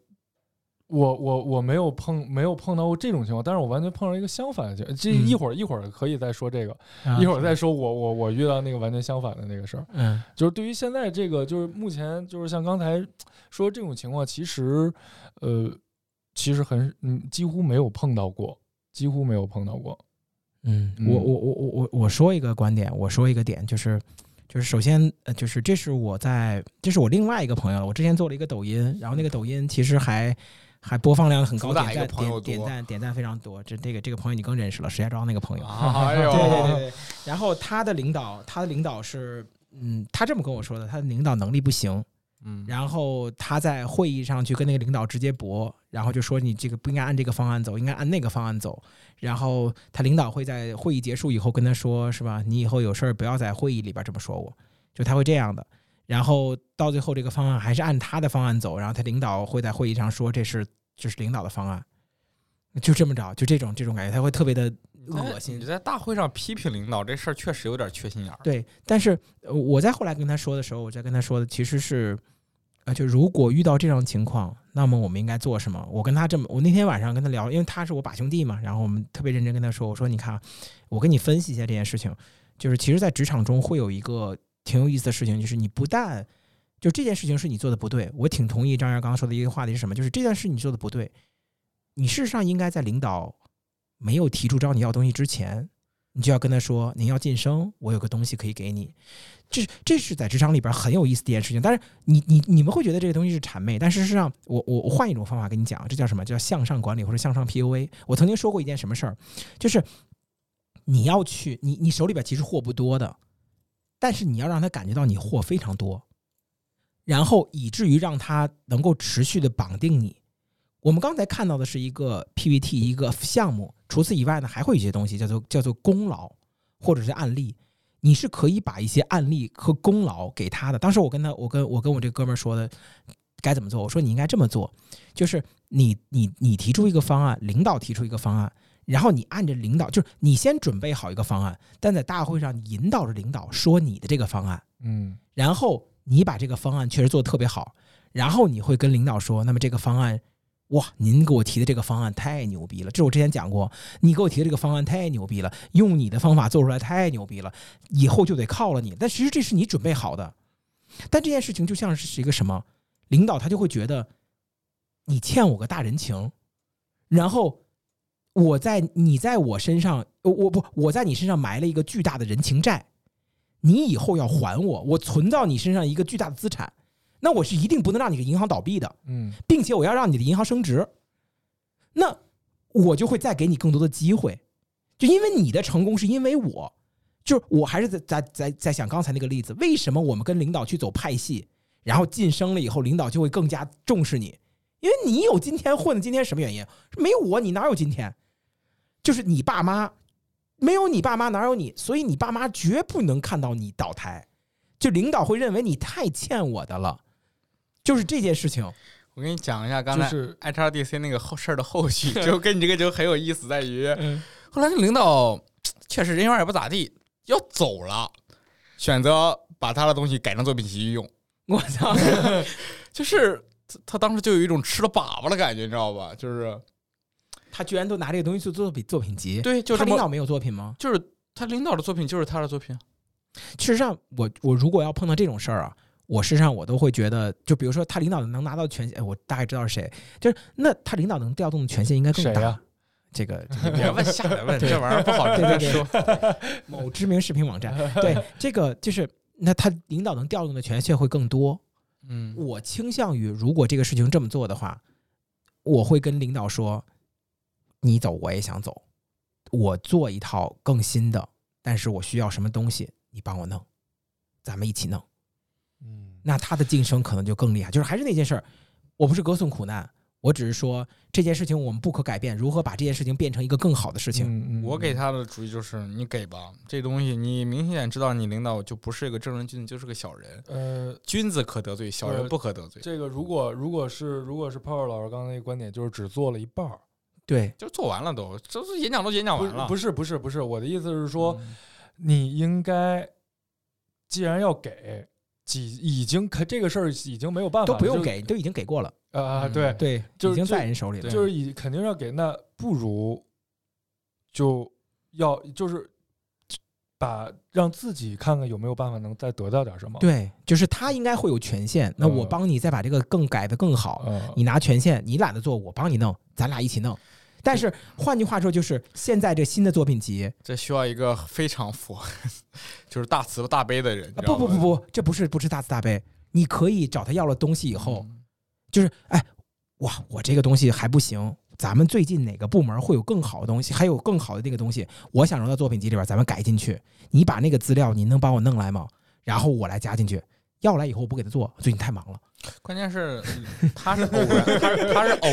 我我我没有碰没有碰到过这种情况，但是我完全碰到一个相反的情况。这一会儿一会儿可以再说这个，一会儿再说我我我遇到那个完全相反的那个事儿。嗯，就是对于现在这个，就是目前就是像刚才说这种情况，其实呃其实很嗯几乎没有碰到过，几乎没有碰到过。嗯，我我我我我我说一个观点，我说一个点，就是就是首先呃就是这是我在这是我另外一个朋友，我之前做了一个抖音，然后那个抖音其实还。还播放量很高，点赞点点赞点赞非常多。这这个这个朋友你更认识了，石家庄那个朋友。哎 [laughs] 呦，对对对。然后他的领导，他的领导是，嗯，他这么跟我说的，他的领导能力不行。嗯。然后他在会议上去跟那个领导直接驳，然后就说你这个不应该按这个方案走，应该按那个方案走。然后他领导会在会议结束以后跟他说，是吧？你以后有事儿不要在会议里边这么说我，就他会这样的。然后到最后，这个方案还是按他的方案走。然后他领导会在会议上说：“这是这是领导的方案。”就这么着，就这种这种感觉，他会特别的恶心。你在大会上批评领导这事儿，确实有点缺心眼儿。对，但是我在后来跟他说的时候，我在跟他说的其实是，啊，就如果遇到这种情况，那么我们应该做什么？我跟他这么，我那天晚上跟他聊，因为他是我把兄弟嘛，然后我们特别认真跟他说：“我说你看，我跟你分析一下这件事情，就是其实，在职场中会有一个。”挺有意思的事情，就是你不但就这件事情是你做的不对，我挺同意张元刚刚说的一个话题是什么？就是这件事你做的不对，你事实上应该在领导没有提出找你要东西之前，你就要跟他说您要晋升，我有个东西可以给你。这这是在职场里边很有意思的一件事情。但是你你你们会觉得这个东西是谄媚，但事实上，我我我换一种方法跟你讲，这叫什么？叫向上管理或者向上 PUA。我曾经说过一件什么事儿，就是你要去你你手里边其实货不多的。但是你要让他感觉到你货非常多，然后以至于让他能够持续的绑定你。我们刚才看到的是一个 PPT 一个项目，除此以外呢，还会有一些东西叫做叫做功劳或者是案例。你是可以把一些案例和功劳给他的。当时我跟他，我跟我跟我这哥们儿说的该怎么做，我说你应该这么做，就是你你你提出一个方案，领导提出一个方案。然后你按着领导，就是你先准备好一个方案，但在大会上引导着领导说你的这个方案，嗯，然后你把这个方案确实做的特别好，然后你会跟领导说，那么这个方案，哇，您给我提的这个方案太牛逼了，这我之前讲过，你给我提的这个方案太牛逼了，用你的方法做出来太牛逼了，以后就得靠了你。但其实这是你准备好的，但这件事情就像是一个什么，领导他就会觉得你欠我个大人情，然后。我在你在我身上，我不我在你身上埋了一个巨大的人情债，你以后要还我，我存到你身上一个巨大的资产，那我是一定不能让你的银行倒闭的，嗯，并且我要让你的银行升值，那我就会再给你更多的机会，就因为你的成功是因为我，就是我还是在在在在想刚才那个例子，为什么我们跟领导去走派系，然后晋升了以后，领导就会更加重视你，因为你有今天混的今天什么原因？没有我，你哪有今天？就是你爸妈，没有你爸妈哪有你？所以你爸妈绝不能看到你倒台，就领导会认为你太欠我的了。就是这件事情，我跟你讲一下刚才 HRDC 那个后事儿的后续，[laughs] 就跟你这个就很有意思，在于后来那领导确实人缘也不咋地，要走了，选择把他的东西改成作品集用。我操，[laughs] 就是他当时就有一种吃了粑粑的感觉，你知道吧？就是他居然都拿这个东西做作品作品集，对，就他领导没有作品吗？就是他领导的作品就是他的作品。事实上，我我如果要碰到这种事儿啊，我事实上我都会觉得，就比如说他领导能拿到权限，我大概知道是谁，就是那他领导能调动的权限应该更大。这个 [laughs] 别问，下来问，这玩意儿不好对对说。某知名视频网站，[laughs] 对这个就是那他领导能调动的权限会更多。嗯，我倾向于如果这个事情这么做的话，我会跟领导说：“你走，我也想走，我做一套更新的，但是我需要什么东西。”你帮我弄，咱们一起弄，嗯，那他的晋升可能就更厉害。就是还是那件事儿，我不是歌颂苦难，我只是说这件事情我们不可改变，如何把这件事情变成一个更好的事情。我给他的主意就是，你给吧，这东西你明显知道，你领导就不是一个正人君子，就是个小人。呃，君子可得罪，小人不可得罪。这个如果如果是如果是泡泡老师刚才那个观点，就是只做了一半儿，对，就做完了都，就是演讲都演讲完了。不是不是不是，我的意思是说。你应该，既然要给，几已经可这个事儿已经没有办法，都不用给，都已经给过了啊！对对，已经在人手里了，就是已肯定要给，那不如就要就是把让自己看看有没有办法能再得到点什么。对，就是他应该会有权限，那我帮你再把这个更改的更好。你拿权限，你懒得做，我帮你弄，咱俩一起弄。但是换句话说，就是现在这新的作品集，这需要一个非常佛，[laughs] 就是大慈大悲的人。不不不不，这不是不是大慈大悲。你可以找他要了东西以后，就是哎，哇，我这个东西还不行，咱们最近哪个部门会有更好的东西，还有更好的那个东西，我想融到作品集里边，咱们改进去。你把那个资料，你能帮我弄来吗？然后我来加进去。要来以后我不给他做，最近太忙了。关键是他是偶然，他是他是偶，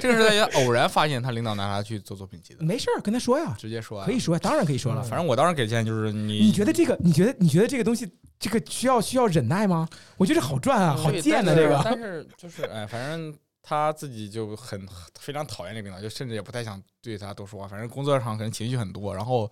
这个是大家偶然发现他领导拿他去做作品集的。没事儿，跟他说呀，直接说，可以说，当然可以说了。反正我当时给建议就是你，你觉得这个，你觉得你觉得这个东西，这个需要需要忍耐吗？我觉得好赚啊，好贱的这个。但 [laughs] 是就是哎，反正他自己就很非常讨厌这个领导，就甚至也不太想对他多说话。反正工作上可能情绪很多。然后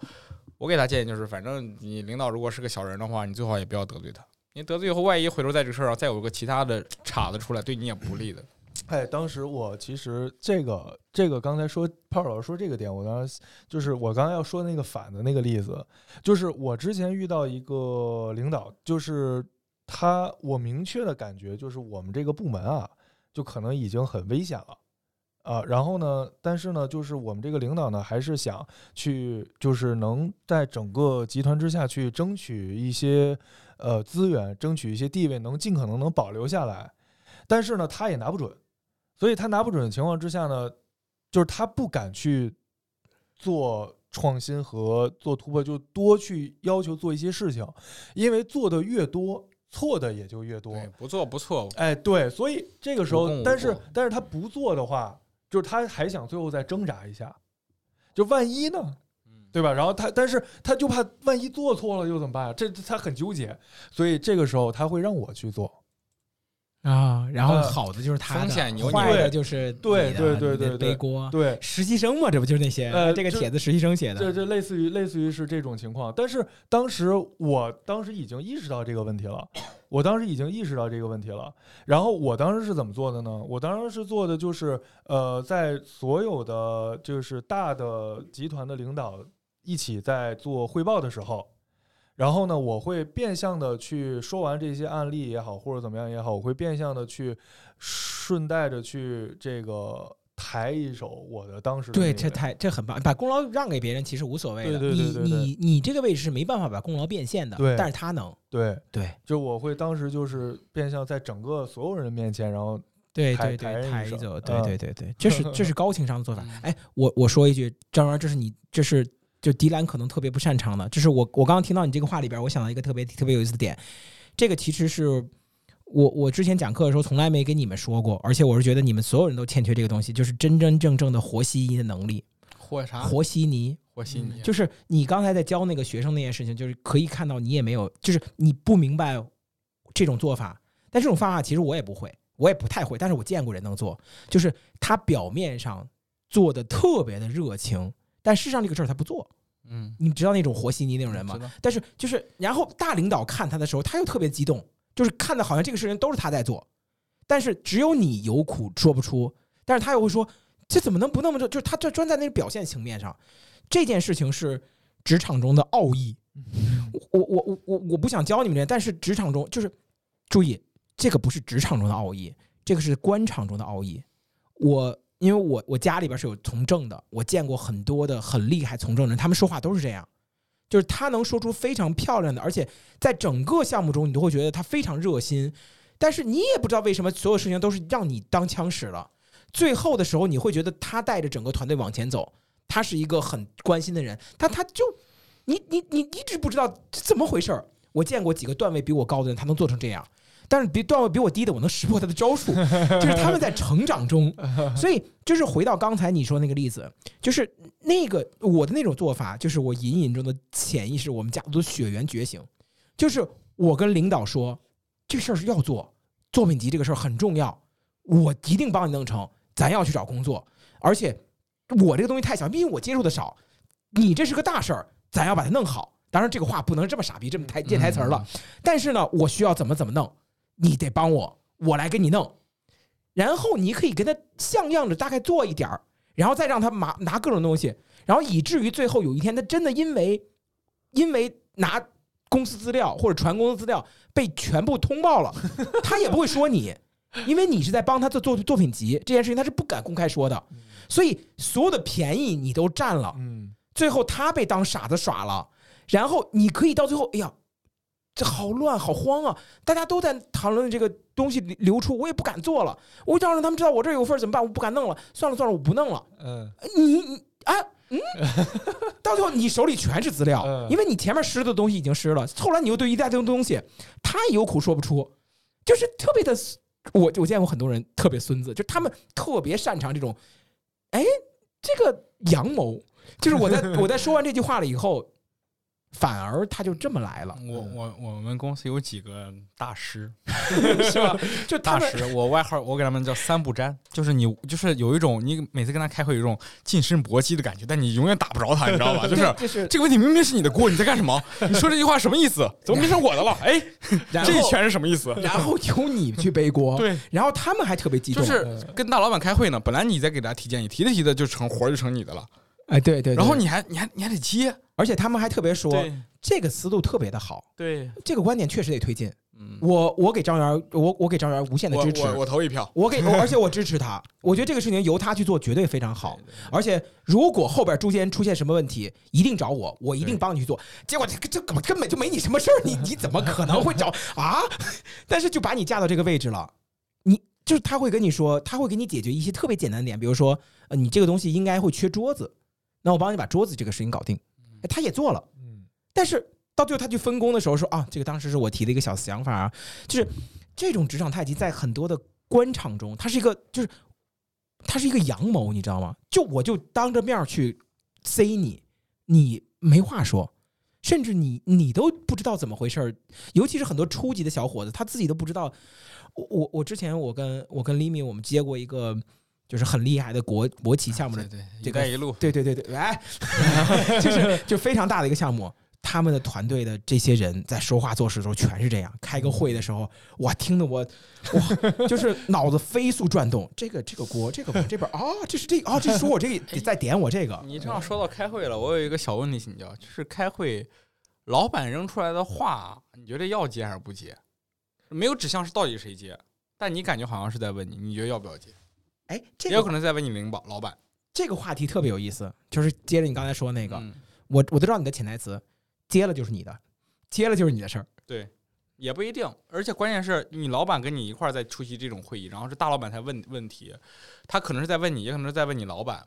我给他建议就是，反正你领导如果是个小人的话，你最好也不要得罪他。你得罪以后，万一回头在这个事儿上再有个其他的茬子出来，对你也不利的。哎，当时我其实这个这个刚才说炮老师说这个点，我当时就是我刚才要说那个反的那个例子，就是我之前遇到一个领导，就是他，我明确的感觉就是我们这个部门啊，就可能已经很危险了啊。然后呢，但是呢，就是我们这个领导呢，还是想去，就是能在整个集团之下去争取一些。呃，资源争取一些地位，能尽可能能保留下来，但是呢，他也拿不准，所以他拿不准的情况之下呢，就是他不敢去做创新和做突破，就多去要求做一些事情，因为做的越多，错的也就越多。不做不错，哎，对，所以这个时候，但是但是他不做的话，就是他还想最后再挣扎一下，就万一呢？对吧？然后他，但是他就怕万一做错了又怎么办？这他很纠结，所以这个时候他会让我去做啊。然后好的就是他风险牛，坏的就是对对对对背锅。对实习生嘛，这不就是那些？呃，这个帖子实习生写的。这这类似于类似于是这种情况。但是当时我当时已经意识到这个问题了，我当时已经意识到这个问题了。然后我当时是怎么做的呢？我当时是做的就是呃，在所有的就是大的集团的领导。一起在做汇报的时候，然后呢，我会变相的去说完这些案例也好，或者怎么样也好，我会变相的去顺带着去这个抬一手我的当时对，这抬这很棒，把功劳让给别人其实无所谓的。对对对你你你这个位置是没办法把功劳变现的，对，但是他能。对对，就我会当时就是变相在整个所有人面前，然后对对对抬一走，对对对对，这是 [laughs] 这是高情商的做法。哎，我我说一句，张然，这是你这是。就迪兰可能特别不擅长的，就是我我刚刚听到你这个话里边，我想到一个特别特别有意思的点，这个其实是我我之前讲课的时候从来没跟你们说过，而且我是觉得你们所有人都欠缺这个东西，就是真真正正的和稀泥的能力。和啥？和稀泥。和稀泥。就是你刚才在教那个学生那件事情，就是可以看到你也没有，就是你不明白这种做法，但这种方法其实我也不会，我也不太会，但是我见过人能做，就是他表面上做的特别的热情。但事实上这个事儿他不做，嗯，你知道那种和稀泥那种人吗？但是就是，然后大领导看他的时候，他又特别激动，就是看的好像这个事情都是他在做，但是只有你有苦说不出，但是他又会说这怎么能不那么做？就是他这专在那个表现层面上，这件事情是职场中的奥义。[laughs] 我我我我我不想教你们这，但是职场中就是注意，这个不是职场中的奥义，这个是官场中的奥义。我因为我我家里边是有从政的，我见过很多的很厉害从政人，他们说话都是这样，就是他能说出非常漂亮的，而且在整个项目中你都会觉得他非常热心，但是你也不知道为什么所有事情都是让你当枪使了，最后的时候你会觉得他带着整个团队往前走，他是一个很关心的人，但他就。你你你一直不知道怎么回事儿。我见过几个段位比我高的人，他能做成这样，但是比段位比我低的，我能识破他的招数。[laughs] 就是他们在成长中，[laughs] 所以就是回到刚才你说那个例子，就是那个我的那种做法，就是我隐隐中的潜意识，我们家族的血缘觉醒，就是我跟领导说这事儿是要做，作品集这个事儿很重要，我一定帮你弄成，咱要去找工作，而且我这个东西太小，毕竟我接触的少，你这是个大事儿。咱要把它弄好，当然这个话不能这么傻逼，这么台垫台词了。但是呢，我需要怎么怎么弄，你得帮我，我来给你弄。然后你可以跟他像样的大概做一点儿，然后再让他拿拿各种东西，然后以至于最后有一天他真的因为因为拿公司资料或者传公司资料被全部通报了，他也不会说你，因为你是在帮他做做作品集这件事情，他是不敢公开说的，所以所有的便宜你都占了。嗯。最后他被当傻子耍了，然后你可以到最后，哎呀，这好乱好慌啊！大家都在谈论这个东西流出，我也不敢做了。我要让他们知道我这有份怎么办？我不敢弄了，算了算了，我不弄了。嗯，你你啊嗯，到最后你手里全是资料，因为你前面湿的东西已经湿了，后来你又对一大堆东西，他有苦说不出，就是特别的。我我见过很多人特别孙子，就他们特别擅长这种，哎，这个阳谋。就是我在我在说完这句话了以后，反而他就这么来了。我我我们公司有几个大师，[laughs] 是吧？[laughs] 就大师，我外号我给他们叫三不沾，就是你就是有一种你每次跟他开会有一种近身搏击的感觉，但你永远打不着他，你知道吧？[laughs] 就是这个问题明明是你的锅，你在干什么？你说这句话什么意思？怎么变成我的了？哎，这一拳是什么意思？然后由你去背锅，对。然后他们还特别激动，就是跟大老板开会呢。本来你在给他提建议，提着提着就成活就成你的了。哎，对对，然后你还你还你还得接，而且他们还特别说这个思路特别的好，对，这个观点确实得推进。嗯。我我给张元，我我给张元无限的支持，我投一票，我给，而且我支持他，[laughs] 我觉得这个事情由他去做绝对非常好。而且如果后边中间出现什么问题，一定找我，我一定帮你去做。结果这这根本根本就没你什么事儿，你 [laughs] 你怎么可能会找？啊？[laughs] 但是就把你架到这个位置了，你就是他会跟你说，他会给你解决一些特别简单的点，比如说呃，你这个东西应该会缺桌子。那我帮你把桌子这个事情搞定，他也做了，嗯，但是到最后他去分工的时候说啊，这个当时是我提的一个小想法啊，就是这种职场太极在很多的官场中，它是一个就是它是一个阳谋，你知道吗？就我就当着面去塞你，你没话说，甚至你你都不知道怎么回事儿，尤其是很多初级的小伙子，他自己都不知道。我我我之前我跟我跟李敏我们接过一个。就是很厉害的国国企项目的，对，一带一路，对对对对，来，[laughs] [laughs] 就是就非常大的一个项目，他们的团队的这些人在说话做事的时候全是这样，开个会的时候，哇，听得我哇，就是脑子飞速转动，这个这个锅，这个这边啊，这是这啊，这是说我这 [laughs] 个在点我这个。你正好说到开会了，我有一个小问题请教，就是开会老板扔出来的话，你觉得要接还是不接？没有指向是到底谁接，但你感觉好像是在问你，你觉得要不要接？哎，也有可能在问你领导老板。这个话题特别有意思，就是接着你刚才说那个，我我都知道你的潜台词，接了就是你的，接了就是你的事儿。对，也不一定。而且关键是你老板跟你一块儿在出席这种会议，然后是大老板才问问题，他可能是在问你，也可能是在问你老板。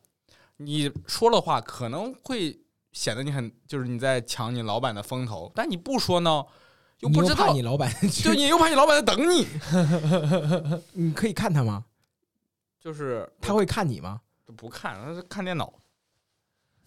你说了话可能会显得你很，就是你在抢你老板的风头，但你不说呢，又不知道你老板，就你又怕你老板在等你，[laughs] 你可以看他吗？就是他会看你吗？不看，他是看电脑。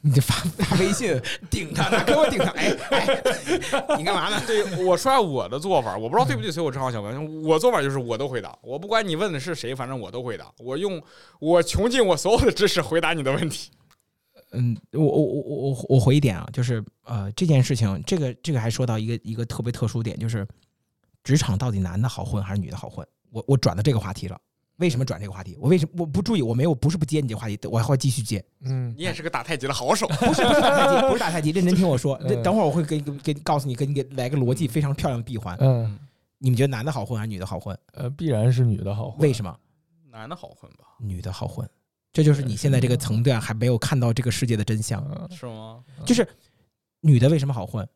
你就发发微信顶他，给我顶他！哎哎，你干嘛呢？对，我说下我的做法，我不知道对不对，所以我正好想问。我做法就是我都回答，我不管你问的是谁，反正我都回答。我用我穷尽我所有的知识回答你的问题。嗯，我我我我我我回一点啊，就是呃，这件事情，这个这个还说到一个一个特别特殊点，就是职场到底男的好混还是女的好混？我我转到这个话题了。为什么转这个话题？我为什么我不注意？我没有，不是不接你这话题，我还会继续接。嗯，你也是个打太极的好手。不是不是打太极，不是打太极，[laughs] 认真听我说。等会儿我会给给告诉你，给你给来个逻辑非常漂亮的闭环。嗯，你们觉得男的好混还是女的好混？呃，必然是女的好混。为什么？男的好混吧？女的好混，这就是你现在这个层段还没有看到这个世界的真相。是吗？就是女的为什么好混？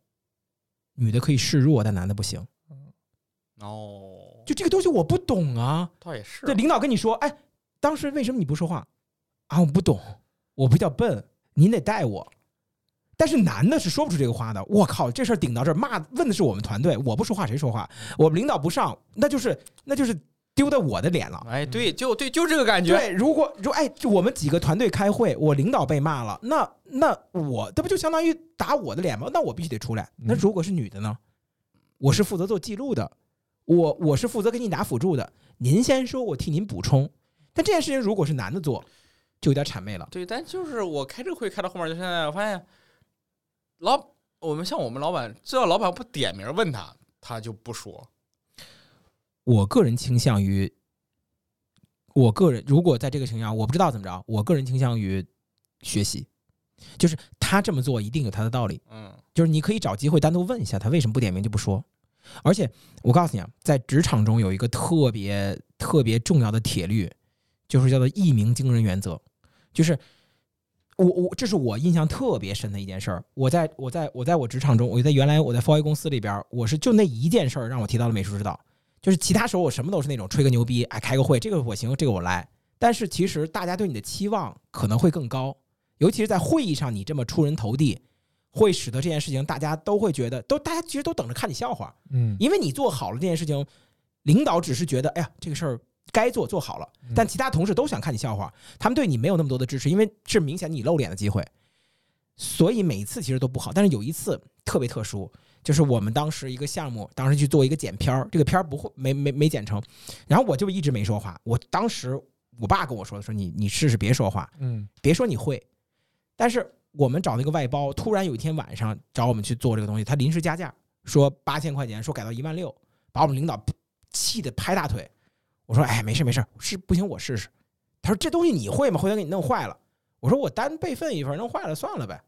女的可以示弱，但男的不行。哦，就这个东西我不懂啊。倒也是。对，领导跟你说，哎。当时为什么你不说话？啊，我不懂，我比较笨，您得带我。但是男的是说不出这个话的。我靠，这事儿顶到这儿，骂问的是我们团队，我不说话谁说话？我们领导不上，那就是那就是丢的我的脸了。哎，对，就对，就这个感觉。对，如果如哎，就我们几个团队开会，我领导被骂了，那那我这不就相当于打我的脸吗？那我必须得出来。那如果是女的呢？我是负责做记录的，我我是负责给你打辅助的。您先说，我替您补充。但这件事情如果是男的做，就有点谄媚了。对，但就是我开这个会开到后面，就现在我发现，老我们像我们老板，只要老板不点名问他，他就不说。我个人倾向于，我个人如果在这个情况下，我不知道怎么着，我个人倾向于学习，就是他这么做一定有他的道理。嗯，就是你可以找机会单独问一下他为什么不点名就不说。而且我告诉你啊，在职场中有一个特别特别重要的铁律。就是叫做一鸣惊人原则，就是我我这是我印象特别深的一件事儿。我在我在我在我职场中，我在原来我在 f o A 公司里边，我是就那一件事儿让我提到了美术指导。就是其他时候我什么都是那种吹个牛逼，哎，开个会，这个我行，这个我来。但是其实大家对你的期望可能会更高，尤其是在会议上你这么出人头地，会使得这件事情大家都会觉得都大家其实都等着看你笑话，嗯，因为你做好了这件事情，领导只是觉得哎呀这个事儿。该做做好了，但其他同事都想看你笑话，他们对你没有那么多的支持，因为是明显你露脸的机会，所以每一次其实都不好。但是有一次特别特殊，就是我们当时一个项目，当时去做一个剪片儿，这个片儿不会没没没剪成，然后我就一直没说话。我当时我爸跟我说的，说你你试试别说话，嗯，别说你会。但是我们找那个外包，突然有一天晚上找我们去做这个东西，他临时加价，说八千块钱，说改到一万六，把我们领导气得拍大腿。我说哎，没事没事，是不行我试试。他说这东西你会吗？回头给你弄坏了。我说我单备份一份，弄坏了算了呗。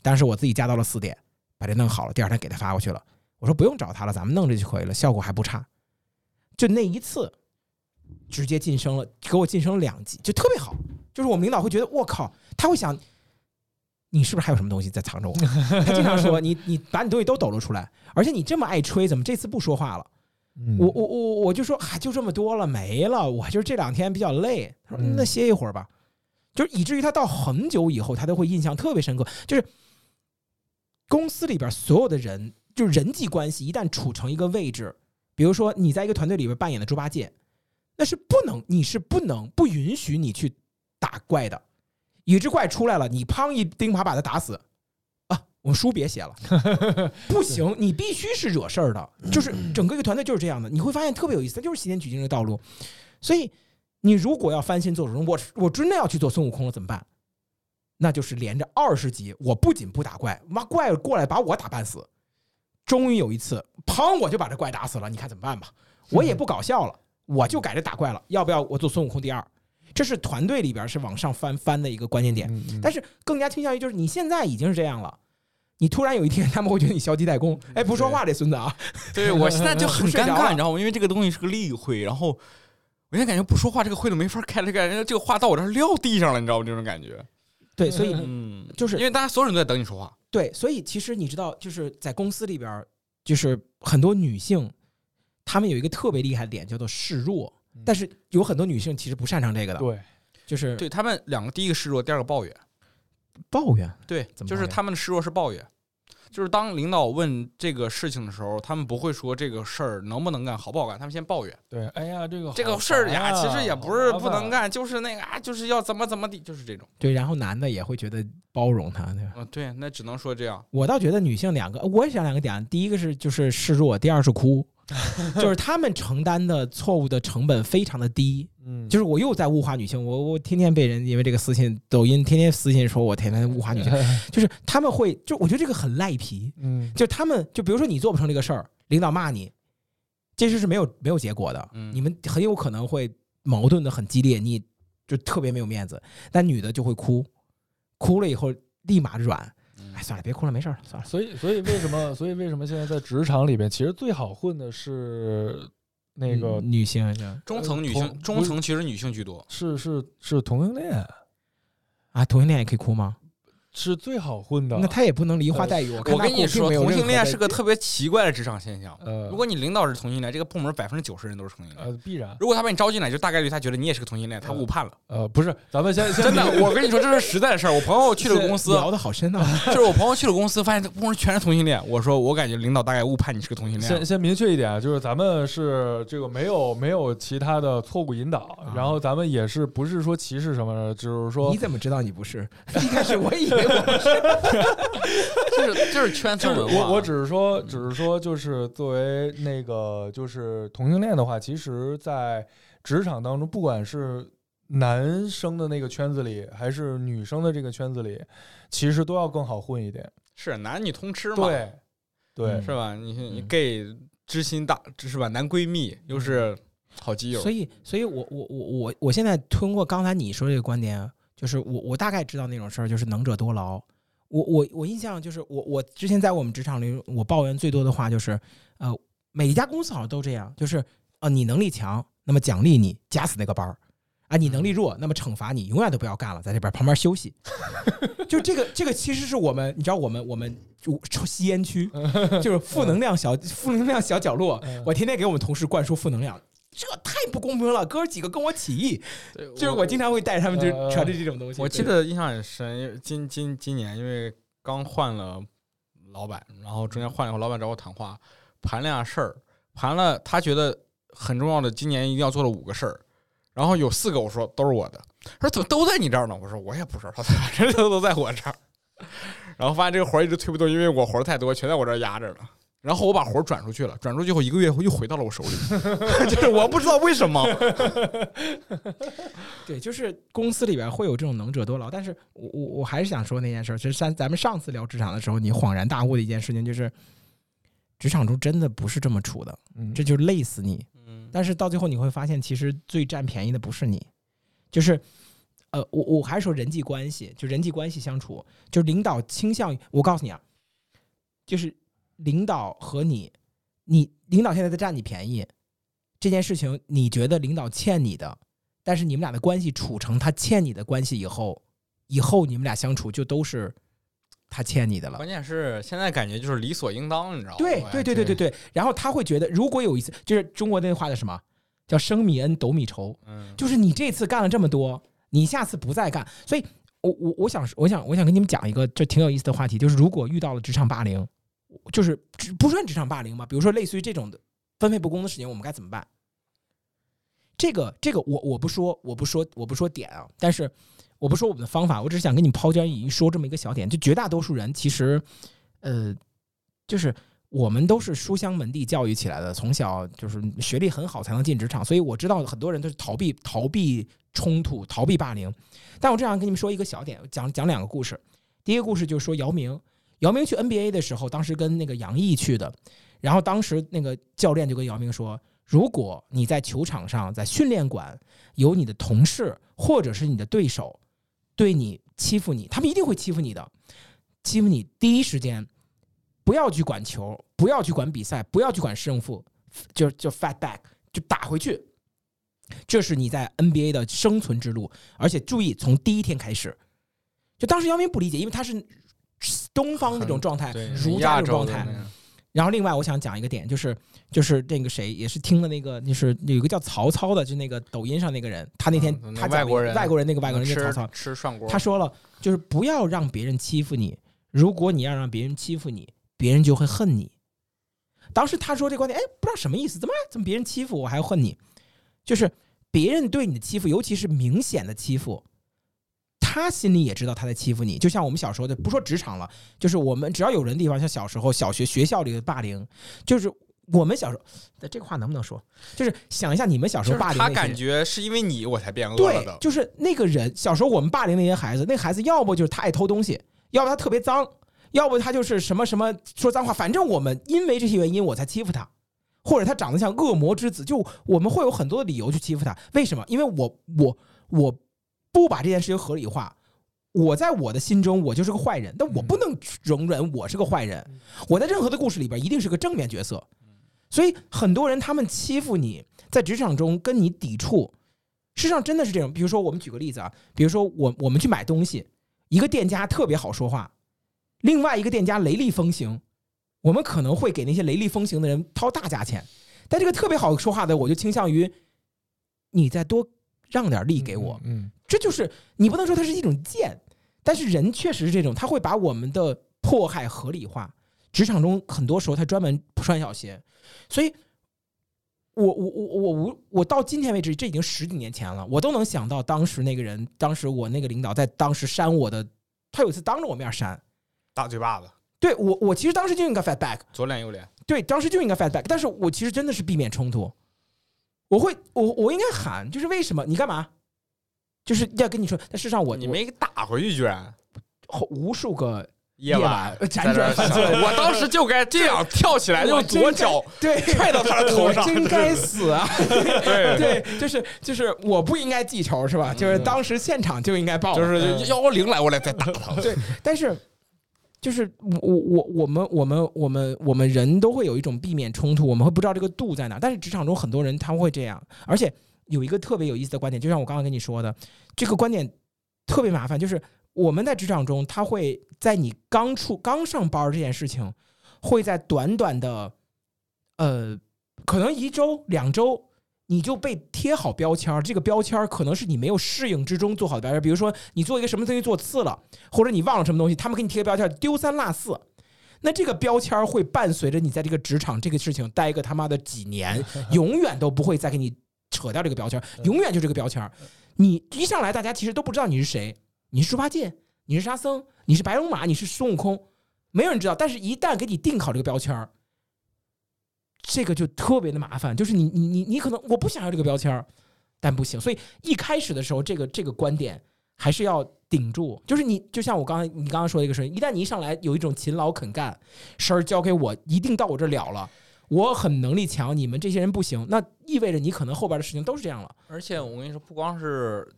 当时我自己加到了四点，把这弄好了，第二天给他发过去了。我说不用找他了，咱们弄这就可以了，效果还不差。就那一次，直接晋升了，给我晋升两级，就特别好。就是我们领导会觉得我靠，他会想你是不是还有什么东西在藏着我？[laughs] 他经常说你你把你东西都抖露出来，而且你这么爱吹，怎么这次不说话了？我我我我就说啊，就这么多了，没了。我就是这两天比较累，他说那歇一会儿吧。就是以至于他到很久以后，他都会印象特别深刻。就是公司里边所有的人，就是人际关系一旦处成一个位置，比如说你在一个团队里边扮演的猪八戒，那是不能，你是不能不允许你去打怪的。一只怪出来了，你砰一钉耙把他打死啊。我书别写了，[laughs] 不行，你必须是惹事儿的，就是整个一个团队就是这样的。你会发现特别有意思，它就是西天取经的道路。所以，你如果要翻新做主我我真的要去做孙悟空了怎么办？那就是连着二十集，我不仅不打怪，妈怪过来把我打半死。终于有一次，砰，我就把这怪打死了。你看怎么办吧？我也不搞笑了，我就改着打怪了。要不要我做孙悟空第二？这是团队里边是往上翻翻的一个关键点。但是更加倾向于就是你现在已经是这样了。你突然有一天，他们会觉得你消极怠工，哎，不说话，这孙子啊！[laughs] 对我现在就很尴尬，[laughs] 你知道吗？因为这个东西是个例会，然后我现在感觉不说话，这个会都没法开了，感觉这个话到我这儿撂地上了，你知道吗？这种感觉。对，所以嗯，就是因为大家所有人都在等你说话。对，所以其实你知道，就是在公司里边，就是很多女性，她们有一个特别厉害的点，叫做示弱。但是有很多女性其实不擅长这个的。对，就是对他们两个，第一个示弱，第二个抱怨。抱怨对，怎么就是他们的示弱是抱怨，就是当领导问这个事情的时候，他们不会说这个事儿能不能干，好不好干，他们先抱怨。对，哎呀，这个这个事儿呀，其实也不是不能干，就是那个啊，就是要怎么怎么地，就是这种。对，然后男的也会觉得包容他，对吧？嗯，对，那只能说这样。我倒觉得女性两个，我也想两个点，第一个是就是示弱，第二是哭。[laughs] 就是他们承担的错误的成本非常的低，嗯，就是我又在物化女性，我我天天被人因为这个私信，抖音天天私信说我天天物化女性，[laughs] 就是他们会，就我觉得这个很赖皮，嗯，就他们就比如说你做不成这个事儿，领导骂你，这事是没有没有结果的。嗯你们很有可能会矛盾的很激烈，你就特别没有面子。但女的就会哭，哭了以后立马软。哎，算了，别哭了，没事了，算了。所以，所以为什么？所以为什么现在在职场里边，其实最好混的是那个女性，中层女性，中层其实女性居多。是是是同性恋啊，同性恋也可以哭吗？是最好混的，那他也不能梨花带雨。我跟你说，同性恋是个特别奇怪的职场现象。呃，如果你领导是同性恋，这个部门百分之九十人都是同性恋。呃，必然。如果他把你招进来，就大概率他觉得你也是个同性恋，他误判了。呃，不是，咱们先 [laughs] 真的，我跟你说，这是实在的事儿。我朋友去了公司，聊的好深啊。[laughs] 就是我朋友去了公司，发现这部门全是同性恋。我说，我感觉领导大概误判你是个同性恋。先先明确一点，就是咱们是这个没有没有其他的错误引导，然后咱们也是不是说歧视什么的，就是说你怎么知道你不是？[laughs] 一开始我以为。[laughs] 就是就是圈层文化，我我只是说，只是说，就是作为那个就是同性恋的话，其实，在职场当中，不管是男生的那个圈子里，还是女生的这个圈子里，其实都要更好混一点。是男女通吃嘛？对，对，是吧？你你 gay 知心大是吧？男闺蜜又是好基友，所以，所以我我我我我现在通过刚才你说这个观点，就是我我大概知道那种事儿，就是能者多劳。我我我印象就是我我之前在我们职场里，我抱怨最多的话就是，呃，每一家公司好像都这样，就是啊，你能力强，那么奖励你加死那个班儿，啊，你能力弱，那么惩罚你永远都不要干了，在这边旁边休息。[laughs] 就这个这个其实是我们，你知道我们我们抽吸烟区，就是负能量小负能量小角落，我天天给我们同事灌输负能量。这太不公平了！哥几个跟我起义，就是我经常会带他们就传递这种东西。我记得印象很深，今今今年因为刚换了老板，然后中间换了以后，老板找我谈话，盘了下事儿，盘了他觉得很重要的，今年一定要做的五个事儿，然后有四个我说都是我的，他说怎么都在你这儿呢？我说我也不知道，反正都都在我这儿。[laughs] 然后发现这个活儿一直推不动，因为我活儿太多，全在我这儿压着呢。然后我把活转出去了，转出去后一个月后又回到了我手里 [laughs] [laughs] 就是我不知道为什么。[laughs] 对，就是公司里边会有这种能者多劳，但是我我我还是想说那件事，就是咱咱们上次聊职场的时候，你恍然大悟的一件事情就是，职场中真的不是这么处的，这就累死你。但是到最后你会发现，其实最占便宜的不是你，就是呃，我我还是说人际关系，就人际关系相处，就领导倾向于我告诉你啊，就是。领导和你，你领导现在在占你便宜，这件事情你觉得领导欠你的，但是你们俩的关系处成他欠你的关系以后，以后你们俩相处就都是他欠你的了。关键是现在感觉就是理所应当，你知道吗？对对对对对对。然后他会觉得，如果有一次，就是中国那话叫什么？叫生米恩，斗米仇。嗯。就是你这次干了这么多，你下次不再干。所以，我我我想我想我想跟你们讲一个这挺有意思的话题，就是如果遇到了职场霸凌。就是不算职场霸凌吧，比如说类似于这种的分配不公的事情，我们该怎么办？这个这个我我不说，我不说，我不说点啊，但是我不说我们的方法，我只是想跟你抛砖引玉，说这么一个小点。就绝大多数人其实，呃，就是我们都是书香门第教育起来的，从小就是学历很好才能进职场，所以我知道很多人都是逃避逃避冲突、逃避霸凌。但我这样跟你们说一个小点，讲讲两个故事。第一个故事就是说姚明。姚明去 NBA 的时候，当时跟那个杨毅去的，然后当时那个教练就跟姚明说：“如果你在球场上，在训练馆有你的同事或者是你的对手对你欺负你，他们一定会欺负你的，欺负你第一时间不要去管球，不要去管比赛，不要去管胜负，就就 fight back，就打回去，这是你在 NBA 的生存之路。而且注意，从第一天开始，就当时姚明不理解，因为他是。”东方那种状态，儒家的状态。然后另外，我想讲一个点，就是就是那个谁也是听了那个，就是有一个叫曹操的，就那个抖音上那个人，他那天他外国人外国人那个外国人曹操吃涮锅，他说了，就是不要让别人欺负你，如果你要让别人欺负你，别人就会恨你。当时他说这观点，哎，不知道什么意思，怎么怎么别人欺负我还要恨你？就是别人对你的欺负，尤其是明显的欺负。他心里也知道他在欺负你，就像我们小时候的，不说职场了，就是我们只要有人的地方，像小时候小学学校里的霸凌，就是我们小时候，这个话能不能说？就是想一下你们小时候霸凌，他感觉是因为你我才变恶了的。就是那个人小时候我们霸凌那些孩子，那孩子要不就是他爱偷东西，要不他特别脏，要不他就是什么什么说脏话，反正我们因为这些原因我才欺负他，或者他长得像恶魔之子，就我们会有很多的理由去欺负他。为什么？因为我我我不把这件事情合理化，我在我的心中我就是个坏人，但我不能容忍我是个坏人。我在任何的故事里边一定是个正面角色，所以很多人他们欺负你在职场中跟你抵触，事实上真的是这种。比如说，我们举个例子啊，比如说我我们去买东西，一个店家特别好说话，另外一个店家雷厉风行。我们可能会给那些雷厉风行的人掏大价钱，但这个特别好说话的，我就倾向于你再多让点利给我。嗯，这就是你不能说它是一种贱，但是人确实是这种，他会把我们的迫害合理化。职场中很多时候他专门不穿小鞋，所以，我我我我我我到今天为止，这已经十几年前了，我都能想到当时那个人，当时我那个领导在当时扇我的，他有一次当着我面扇，大嘴巴子。对我，我其实当时就应该 fight back，左脸右脸。对，当时就应该 fight back，但是我其实真的是避免冲突。我会，我我应该喊，就是为什么？你干嘛？就是要跟你说，但事实上我你没打回去，居然无数个夜晚辗转反侧。我当时就该这样跳起来，用左脚对踹到他的头上，真该死啊！对 [laughs] 对，就是就是我不应该记仇是吧？就是当时现场就应该报，就是幺幺零来，我来再打他。对，但是。就是我我我们我们我们我们人都会有一种避免冲突，我们会不知道这个度在哪。但是职场中很多人他会这样，而且有一个特别有意思的观点，就像我刚刚跟你说的，这个观点特别麻烦。就是我们在职场中，他会在你刚出刚上班这件事情，会在短短的呃可能一周两周。你就被贴好标签儿这个标签儿可能是你没有适应之中做好的标签比如说你做一个什么东西做次了，或者你忘了什么东西，他们给你贴个标签丢三落四，那这个标签儿会伴随着你在这个职场这个事情待个他妈的几年，[laughs] 永远都不会再给你扯掉这个标签永远就这个标签你一上来大家其实都不知道你是谁，你是猪八戒，你是沙僧，你是白龙马，你是孙悟空，没有人知道。但是一旦给你定好这个标签这个就特别的麻烦，就是你你你你可能我不想要这个标签但不行。所以一开始的时候，这个这个观点还是要顶住。就是你就像我刚才你刚刚说的一个事情，一旦你一上来有一种勤劳肯干，事儿交给我，一定到我这了了，我很能力强，你们这些人不行，那意味着你可能后边的事情都是这样了。而且我跟你说，不光是。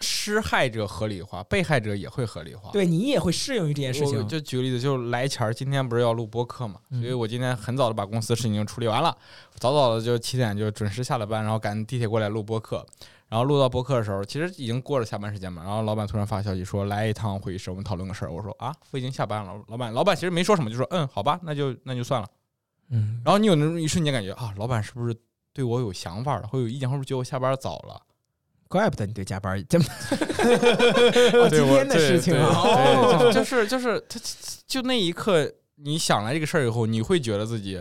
施害者合理化，被害者也会合理化。对你也会适应于这件事情。就举个例子，就来前儿，今天不是要录播客嘛，所以我今天很早的把公司事情已经处理完了，早早的就七点就准时下了班，然后赶地铁过来录播客。然后录到播客的时候，其实已经过了下班时间嘛。然后老板突然发消息说来一趟会议室，我们讨论个事儿。我说啊，我已经下班了。老板，老板其实没说什么，就说嗯，好吧，那就那就算了。嗯。然后你有那种一瞬间感觉啊，老板是不是对我有想法了，会有意见，会不会觉得我下班早了？怪不得你对加班这么，[laughs] 今天的事情啊，就是就是他就那一刻，你想来这个事儿以后，你会觉得自己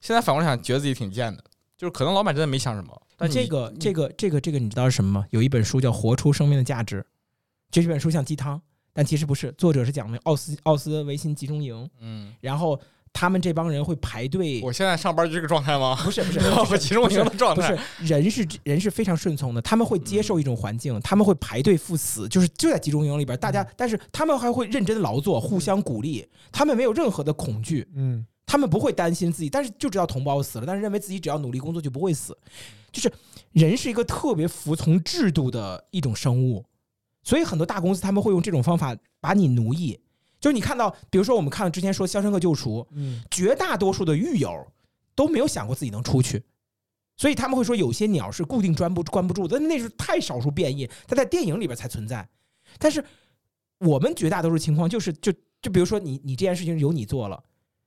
现在反过来想，觉得自己挺贱的，就是可能老板真的没想什么。但这个这个这个这个，你知道是什么吗？有一本书叫《活出生命的价值》，这本书像鸡汤，但其实不是。作者是讲的奥斯奥斯维辛集中营，嗯，然后。他们这帮人会排队。我现在上班就这个状态吗？不是 [laughs] 不是，我集中营的状态。不是人是人是非常顺从的，他们会接受一种环境，他们会排队赴死，就是就在集中营里边，大家，但是他们还会认真劳作，互相鼓励，他们没有任何的恐惧，嗯，他们不会担心自己，但是就知道同胞死了，但是认为自己只要努力工作就不会死，就是人是一个特别服从制度的一种生物，所以很多大公司他们会用这种方法把你奴役。就是你看到，比如说我们看到之前说《肖申克救赎》，嗯，绝大多数的狱友都没有想过自己能出去，所以他们会说有些鸟是固定关不关不住的，那是太少数变异，它在电影里边才存在。但是我们绝大多数情况就是，就就比如说你你这件事情由你做了，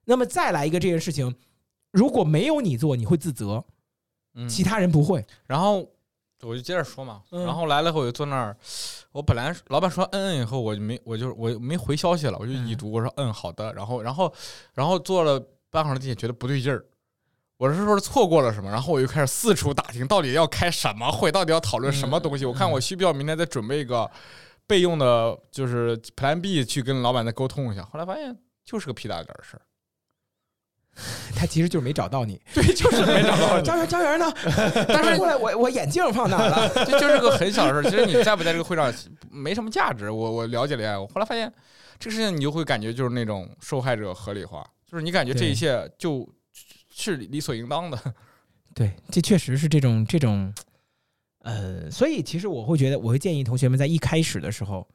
那么再来一个这件事情，如果没有你做，你会自责，其他人不会。然后。我就接着说嘛，然后来了以后我就坐那儿，我本来老板说嗯嗯以后我就没我就我没回消息了，我就已读我说嗯好的，然后然后然后坐了半会儿地铁觉得不对劲儿，我是说错过了什么，然后我就开始四处打听到底要开什么会，到底要讨论什么东西，我看我需不需要明天再准备一个备用的，就是 Plan B 去跟老板再沟通一下，后来发现就是个屁大点儿的事儿。他其实就是没找到你，对，就是没找到。张元，张元呢？但是过来，我我眼镜放哪了？这就是个很小的事其实你在不在这个会上 [laughs] 没什么价值。我我了解了一下，我后来发现这个事情，你就会感觉就是那种受害者合理化，就是你感觉这一切就是理所应当的。[laughs] 对，这确实是这种这种，呃，所以其实我会觉得，我会建议同学们在一开始的时候，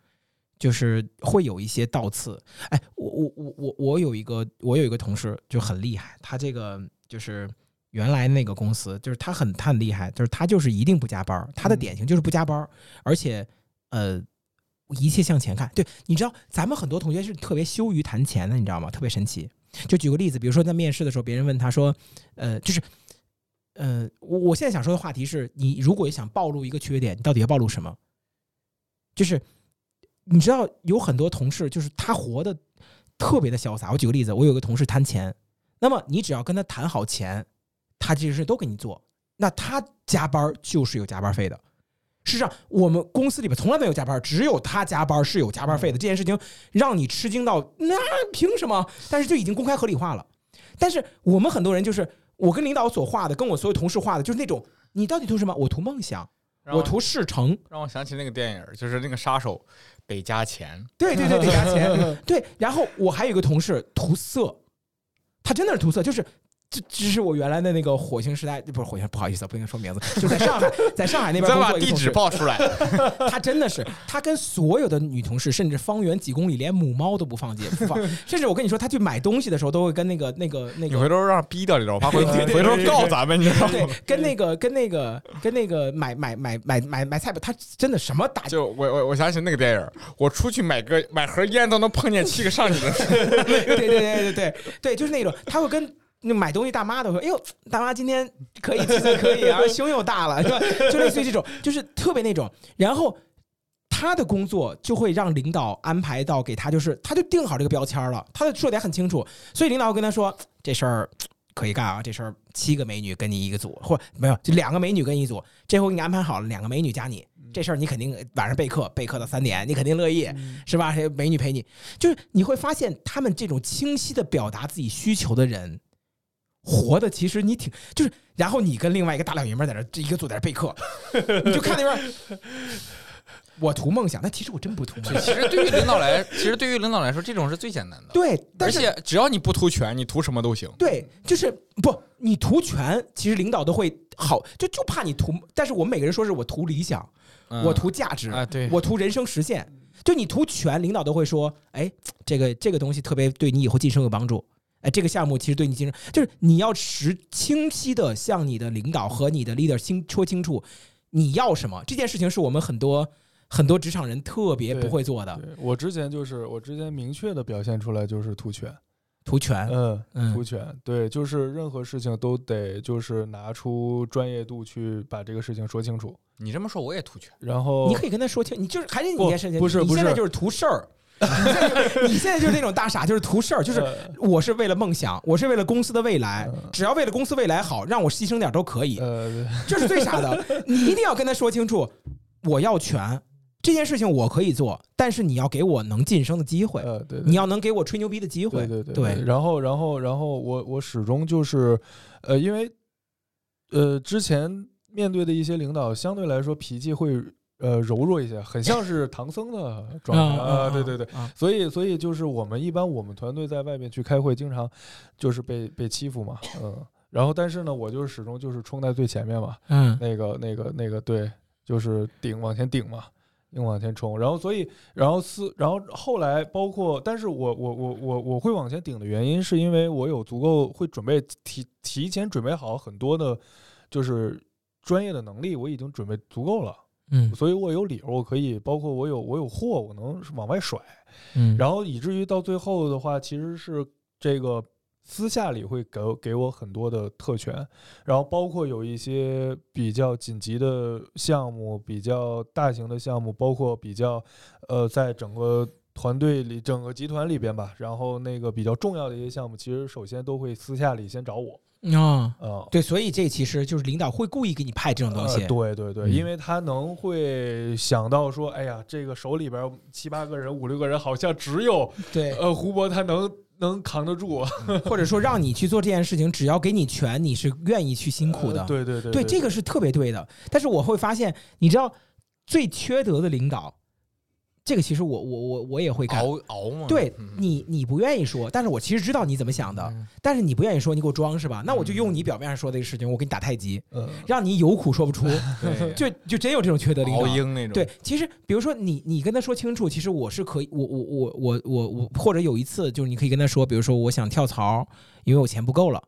就是会有一些倒刺。哎，我我我我我有一个我有一个同事就很厉害，他这个就是原来那个公司，就是他很他很厉害，就是他就是一定不加班，他的典型就是不加班，而且呃一切向前看。对，你知道咱们很多同学是特别羞于谈钱的，你知道吗？特别神奇。就举个例子，比如说在面试的时候，别人问他说，呃，就是。呃，我我现在想说的话题是你如果想暴露一个缺点，你到底要暴露什么？就是你知道有很多同事，就是他活的特别的潇洒。我举个例子，我有个同事贪钱，那么你只要跟他谈好钱，他这些事都给你做。那他加班就是有加班费的。事实上，我们公司里边从来没有加班，只有他加班是有加班费的。这件事情让你吃惊到那凭什么？但是就已经公开合理化了。但是我们很多人就是。我跟领导所画的，跟我所有同事画的，就是那种你到底图什么？我图梦想，我图事成。让我想起那个电影，就是那个杀手得加钱。对对对，得加钱。[laughs] 对，然后我还有一个同事涂色，他真的是涂色，就是。这这是我原来的那个火星时代，不是火星，不好意思，不应该说名字，就在上海，在上海那边工作。把地址报出来。他真的是，他跟所有的女同事，甚至方圆几公里连母猫都不放进，不放。甚至我跟你说，他去买东西的时候，都会跟那个那个那个。你回头让逼掉你知道吗？回回头告咱们，你知道吗？对，跟那个跟那个跟那个买买买买买买菜吧，他真的什么打就我我我想起那个电影，我出去买个买盒烟都能碰见七个上去的。[laughs] 对对对对对对，就是那种他会跟。那买东西大妈都说：“哎呦，大妈今天可以，气色可以啊，[laughs] 胸又大了，是吧？就类似于这种，就是特别那种。然后他的工作就会让领导安排到给他，就是他就定好这个标签了，他的说的也很清楚。所以领导跟他说这事儿可以干啊，这事儿七个美女跟你一个组，或没有就两个美女跟一组，这回给你安排好了，两个美女加你，这事儿你肯定晚上备课，备课到三点，你肯定乐意，是吧？美女陪你，就是你会发现他们这种清晰的表达自己需求的人。”活的其实你挺就是，然后你跟另外一个大老爷们在那这一个坐在那备课，[laughs] 你就看那边，我图梦想，但其实我真不图梦想。其实对于领导来，其实对于领导来说，这种是最简单的。对，而且只要你不图权，你图什么都行。对，就是不你图权，其实领导都会好，就就怕你图。但是我们每个人说是我图理想，我图价值啊，对我图人生实现。就你图权，领导都会说，哎，这个这个东西特别对你以后晋升有帮助。哎，这个项目其实对你精神，就是你要实清晰的向你的领导和你的 leader 清说清楚你要什么。这件事情是我们很多很多职场人特别不会做的。我之前就是我之前明确的表现出来就是图权，图权，嗯，图权，对，就是任何事情都得就是拿出专业度去把这个事情说清楚。你这么说我也图权，然后你可以跟他说清，你就是还是你件事情，不是，你现在就是图事儿。[laughs] 你现在就是那种大傻，就是图事儿，就是我是为了梦想，我是为了公司的未来，只要为了公司未来好，让我牺牲点都可以。[laughs] 这是最傻的，你一定要跟他说清楚，我要权，这件事情我可以做，但是你要给我能晋升的机会，呃，对，你要能给我吹牛逼的机会，对对对。然后，然后，然后我我始终就是，呃，因为呃之前面对的一些领导相对来说脾气会。呃，柔弱一些，很像是唐僧的状态啊！对对对，所以所以就是我们一般我们团队在外面去开会，经常就是被被欺负嘛，嗯，然后但是呢，我就是始终就是冲在最前面嘛，嗯，那个那个那个对，就是顶往前顶嘛，硬往前冲，然后所以然后四然后后来包括，但是我我我我我会往前顶的原因，是因为我有足够会准备提提前准备好很多的，就是专业的能力，我已经准备足够了。嗯，所以我有理由，我可以，包括我有我有货，我能往外甩，嗯，然后以至于到最后的话，其实是这个私下里会给给我很多的特权，然后包括有一些比较紧急的项目，比较大型的项目，包括比较呃，在整个团队里、整个集团里边吧，然后那个比较重要的一些项目，其实首先都会私下里先找我。啊，对，所以这其实就是领导会故意给你派这种东西，对对对，因为他能会想到说，哎呀，这个手里边七八个人、五六个人，好像只有 [laughs] 对呃胡博他能能扛得住，或者说让你去做这件事情，只要给你权，你是愿意去辛苦的，对对对，对这个是特别对的。但是我会发现，你知道最缺德的领导，这个其实我我我我也会干。熬熬嘛。对你你不愿意说，但是我其实知道你怎么想的，但是你不愿意说，你给我装是吧？那我就用你表面上说的这个事情，我给你打太极，让你有苦说不出，就就真有这种缺德领导。那种。对，其实比如说你你跟他说清楚，其实我是可以，我我我我我我或者有一次就是你可以跟他说，比如说我想跳槽，因为我钱不够了。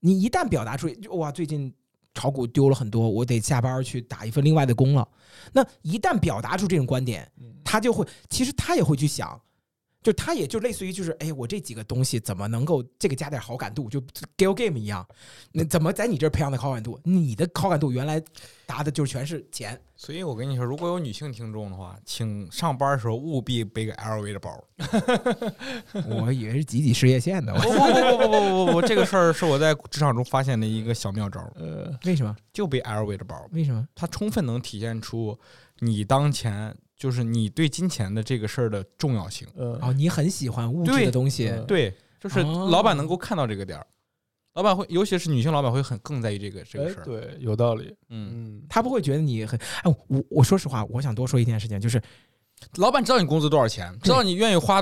你一旦表达出哇，最近。炒股丢了很多，我得下班去打一份另外的工了。那一旦表达出这种观点，他就会，其实他也会去想，就他也就类似于就是，哎，我这几个东西怎么能够这个加点好感度，就 g a l game 一样，那怎么在你这儿培养的好感度？你的好感度原来答的就全是钱。所以我跟你说，如果有女性听众的话，请上班的时候务必背个 LV 的包。[laughs] 我以为是挤挤事业线的。不不不不不不不，这个事儿是我在职场中发现的一个小妙招。呃，为什么？就背 LV 的包。为什么？它充分能体现出你当前就是你对金钱的这个事儿的重要性。哦，你很喜欢物质的东西。对，就是老板能够看到这个点儿。老板会，尤其是女性老板会很更在意这个这个事儿。对，有道理。嗯，他不会觉得你很哎，我我说实话，我想多说一件事情，就是老板知道你工资多少钱，知道你愿意花。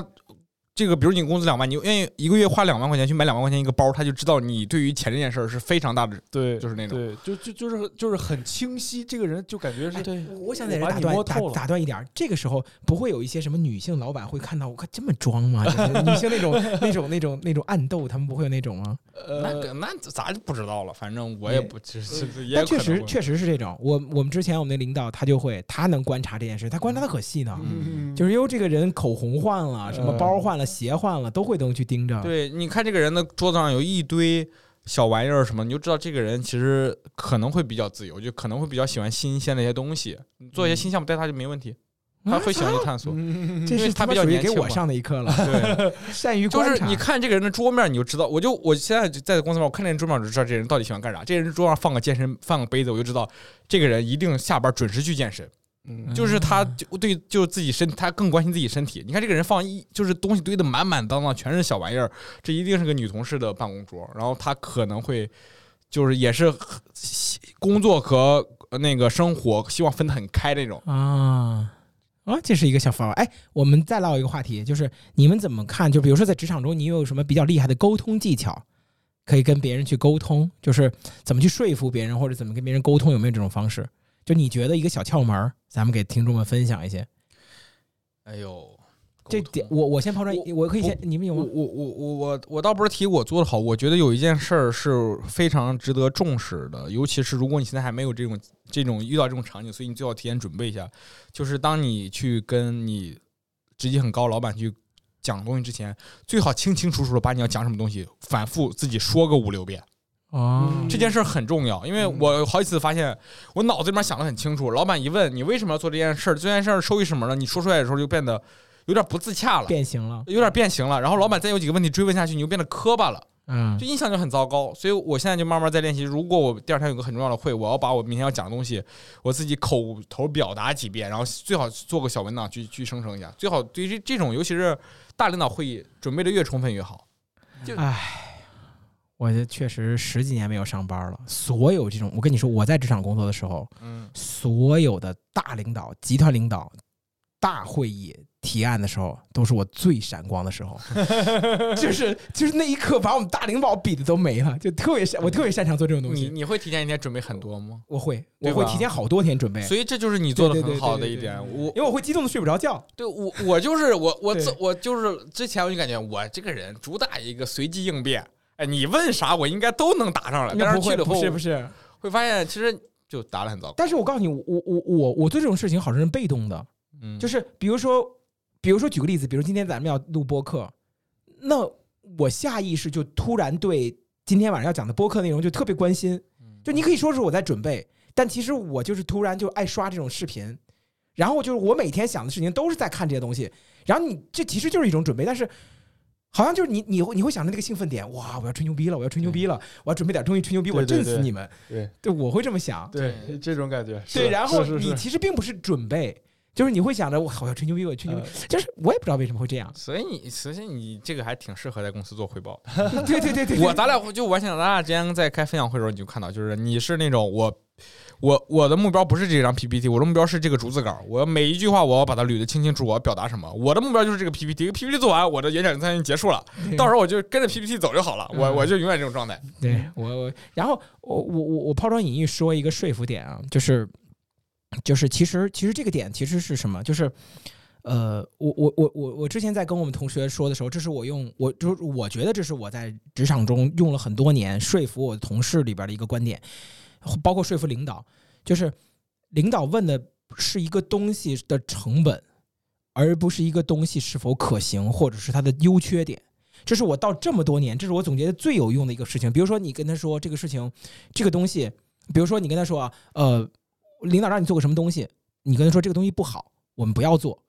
这个，比如你工资两万，你愿意一个月花两万块钱去买两万块钱一个包，他就知道你对于钱这件事儿是非常大的，对，就是那种，对，就就就是就是很清晰，这个人就感觉是。对，我想在这打断打打断一点，这个时候不会有一些什么女性老板会看到我看这么装吗？[laughs] 女性那种那种那种那种暗斗，他们不会有那种吗？那个那咱就不知道了？反正我也不，就是但确实确实是这种。我我们之前我们那领导他就会，他能观察这件事，他观察的可细呢。就是因为这个人口红换了，什么包换了，鞋换了，都。会都去盯着。对，你看这个人的桌子上有一堆小玩意儿什么，你就知道这个人其实可能会比较自由，就可能会比较喜欢新鲜的一些东西。你做一些新项目带他就没问题，他会喜欢去探索。这是他比较年轻给我上的一课了。[laughs] 对，善于就是你看这个人的桌面，你就知道。我就我现在在公司嘛，我看这人桌面，我就知道这人到底喜欢干啥。这人桌上放个健身，放个杯子，我就知道这个人一定下班准时去健身。嗯，就是他，就对，就自己身，他更关心自己身体。你看这个人放一，就是东西堆的满满当当，全是小玩意儿，这一定是个女同事的办公桌。然后他可能会，就是也是工作和那个生活希望分得很开那种啊啊，这是一个小方法。哎，我们再唠一个话题，就是你们怎么看？就比如说在职场中，你有什么比较厉害的沟通技巧，可以跟别人去沟通，就是怎么去说服别人，或者怎么跟别人沟通，有没有这种方式？就你觉得一个小窍门，咱们给听众们分享一些。哎呦，这点我我先抛砖，我可以先，你们有吗？我我我我我倒不是提我做的好，我觉得有一件事儿是非常值得重视的，尤其是如果你现在还没有这种这种遇到这种场景，所以你最好提前准备一下。就是当你去跟你职级很高老板去讲东西之前，最好清清楚楚的把你要讲什么东西反复自己说个五六遍。哦，这件事很重要，因为我好几次发现，我脑子里面想的很清楚，老板一问你为什么要做这件事儿，这件事儿收益什么呢，你说出来的时候就变得有点不自洽了，变形了，有点变形了。然后老板再有几个问题追问下去，你就变得磕巴了，嗯，就印象就很糟糕。所以我现在就慢慢在练习，如果我第二天有个很重要的会，我要把我明天要讲的东西，我自己口头表达几遍，然后最好做个小文档去去生成一下，最好对于这种尤其是大领导会议准备的越充分越好。就唉。我这确实十几年没有上班了。所有这种，我跟你说，我在职场工作的时候，嗯，所有的大领导、集团领导、大会议提案的时候，都是我最闪光的时候。[laughs] 就是就是那一刻，把我们大领导比的都没了，就特别擅，我特别擅长做这种东西。你你会提前一天准备很多吗？我会，我会提前好多天准备。所以这就是你做的很好的一点。我因为我会激动的睡不着觉。对我我就是我我我就是之前我就感觉我这个人主打一个随机应变。哎，你问啥我应该都能答上来。但是去了不是不是，会发现其实就答的很糟糕。但是我告诉你，我我我我做这种事情好像是被动的，嗯，就是比如说，比如说举个例子，比如今天咱们要录播客，那我下意识就突然对今天晚上要讲的播客内容就特别关心。就你可以说是我在准备，但其实我就是突然就爱刷这种视频，然后就是我每天想的事情都是在看这些东西，然后你这其实就是一种准备，但是。好像就是你，你会你会想着那个兴奋点，哇！我要吹牛逼了，我要吹牛逼了，我要准备点东西吹牛逼，我震死你们。对，对，我会这么想。对，这种感觉。对，然后你其实并不是准备，就是你会想着我我要吹牛逼，我吹牛逼，就是我也不知道为什么会这样。所以你，所以你这个还挺适合在公司做汇报。[laughs] 对对对对，我咱俩就我想，咱俩之前在开分享会的时候，你就看到，就是你是那种我我我的目标不是这张 PPT，我的目标是这个逐字稿。我每一句话我要把它捋得清清楚，我要表达什么。我的目标就是这个 PPT，PPT 做完，我的演讲就结束了。到时候我就跟着 PPT 走就好了。我我就永远这种状态。对我我，然后我我我我抛砖引玉说一个说服点啊，就是就是其实其实这个点其实是什么？就是呃，我我我我我之前在跟我们同学说的时候，这是我用我就是我觉得这是我在职场中用了很多年说服我的同事里边的一个观点。包括说服领导，就是领导问的是一个东西的成本，而不是一个东西是否可行或者是它的优缺点。这是我到这么多年，这是我总结的最有用的一个事情。比如说，你跟他说这个事情，这个东西，比如说你跟他说啊，呃，领导让你做个什么东西，你跟他说这个东西不好，我们不要做，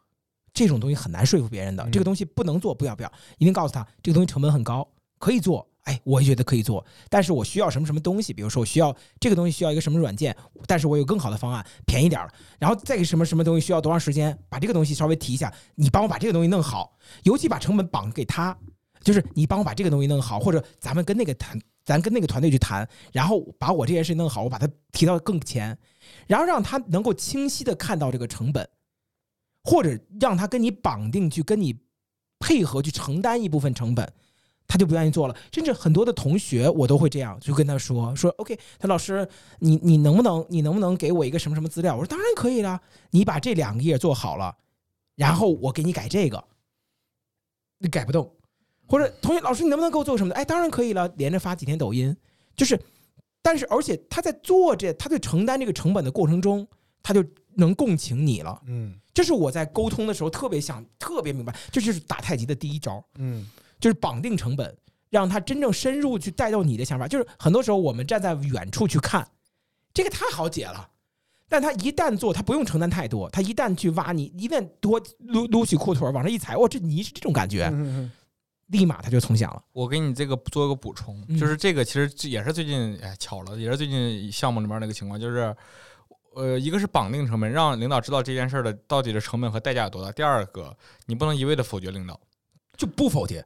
这种东西很难说服别人的。这个东西不能做，不要不要，一定告诉他这个东西成本很高，可以做。哎，我也觉得可以做，但是我需要什么什么东西？比如说，我需要这个东西需要一个什么软件，但是我有更好的方案，便宜点儿了。然后再个什么什么东西需要多长时间？把这个东西稍微提一下，你帮我把这个东西弄好，尤其把成本绑给他，就是你帮我把这个东西弄好，或者咱们跟那个谈，咱跟那个团队去谈，然后把我这件事弄好，我把它提到更前，然后让他能够清晰的看到这个成本，或者让他跟你绑定去跟你配合去承担一部分成本。他就不愿意做了，甚至很多的同学我都会这样，就跟他说说，OK，他老师，你你能不能你能不能给我一个什么什么资料？我说当然可以了，你把这两个页做好了，然后我给你改这个，你改不动，或者同学老师你能不能给我做什么？哎，当然可以了，连着发几天抖音，就是，但是而且他在做这，他在承担这个成本的过程中，他就能共情你了，嗯，这是我在沟通的时候特别想特别明白，这就是打太极的第一招，嗯。就是绑定成本，让他真正深入去带到你的想法。就是很多时候我们站在远处去看，这个太好解了。但他一旦做，他不用承担太多。他一旦去挖你，一旦多撸撸起裤腿往上一踩，哇，这泥是这种感觉，立马他就从想了。我给你这个做一个补充，就是这个其实也是最近哎巧了，也是最近项目里面那个情况，就是呃，一个是绑定成本，让领导知道这件事的到底的成本和代价有多大。第二个，你不能一味的否决领导，就不否决。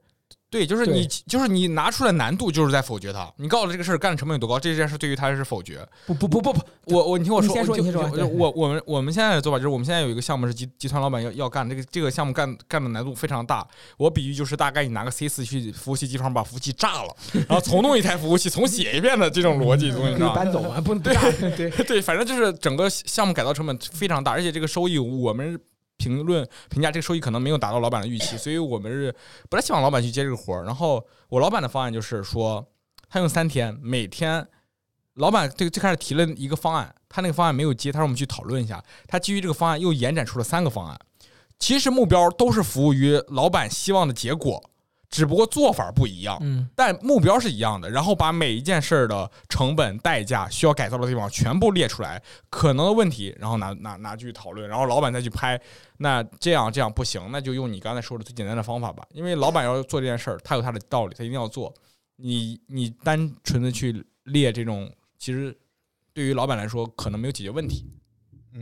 对，就是你，就是你拿出来难度，就是在否决他。你告诉他这个事儿干的成本有多高，这件事对于他是否决。不不不不不，我我你听我说，先说，先说。我我们我们现在的做法就是，我们现在有一个项目是集集团老板要要干这个这个项目干干的难度非常大。我比喻就是大概你拿个 C 四去服务器机房把服务器炸了，然后重弄一台服务器重写一遍的这种逻辑，东西，可以搬走吗？不 [laughs] 能对对对，反正就是整个项目改造成本非常大，而且这个收益我们。评论评价这个收益可能没有达到老板的预期，所以我们是不太希望老板去接这个活儿。然后我老板的方案就是说，他用三天，每天，老板这个最开始提了一个方案，他那个方案没有接，他说我们去讨论一下。他基于这个方案又延展出了三个方案，其实目标都是服务于老板希望的结果。只不过做法不一样，嗯，但目标是一样的。然后把每一件事儿的成本、代价、需要改造的地方全部列出来，可能的问题，然后拿拿拿去讨论，然后老板再去拍。那这样这样不行，那就用你刚才说的最简单的方法吧。因为老板要做这件事儿，他有他的道理，他一定要做。你你单纯的去列这种，其实对于老板来说可能没有解决问题，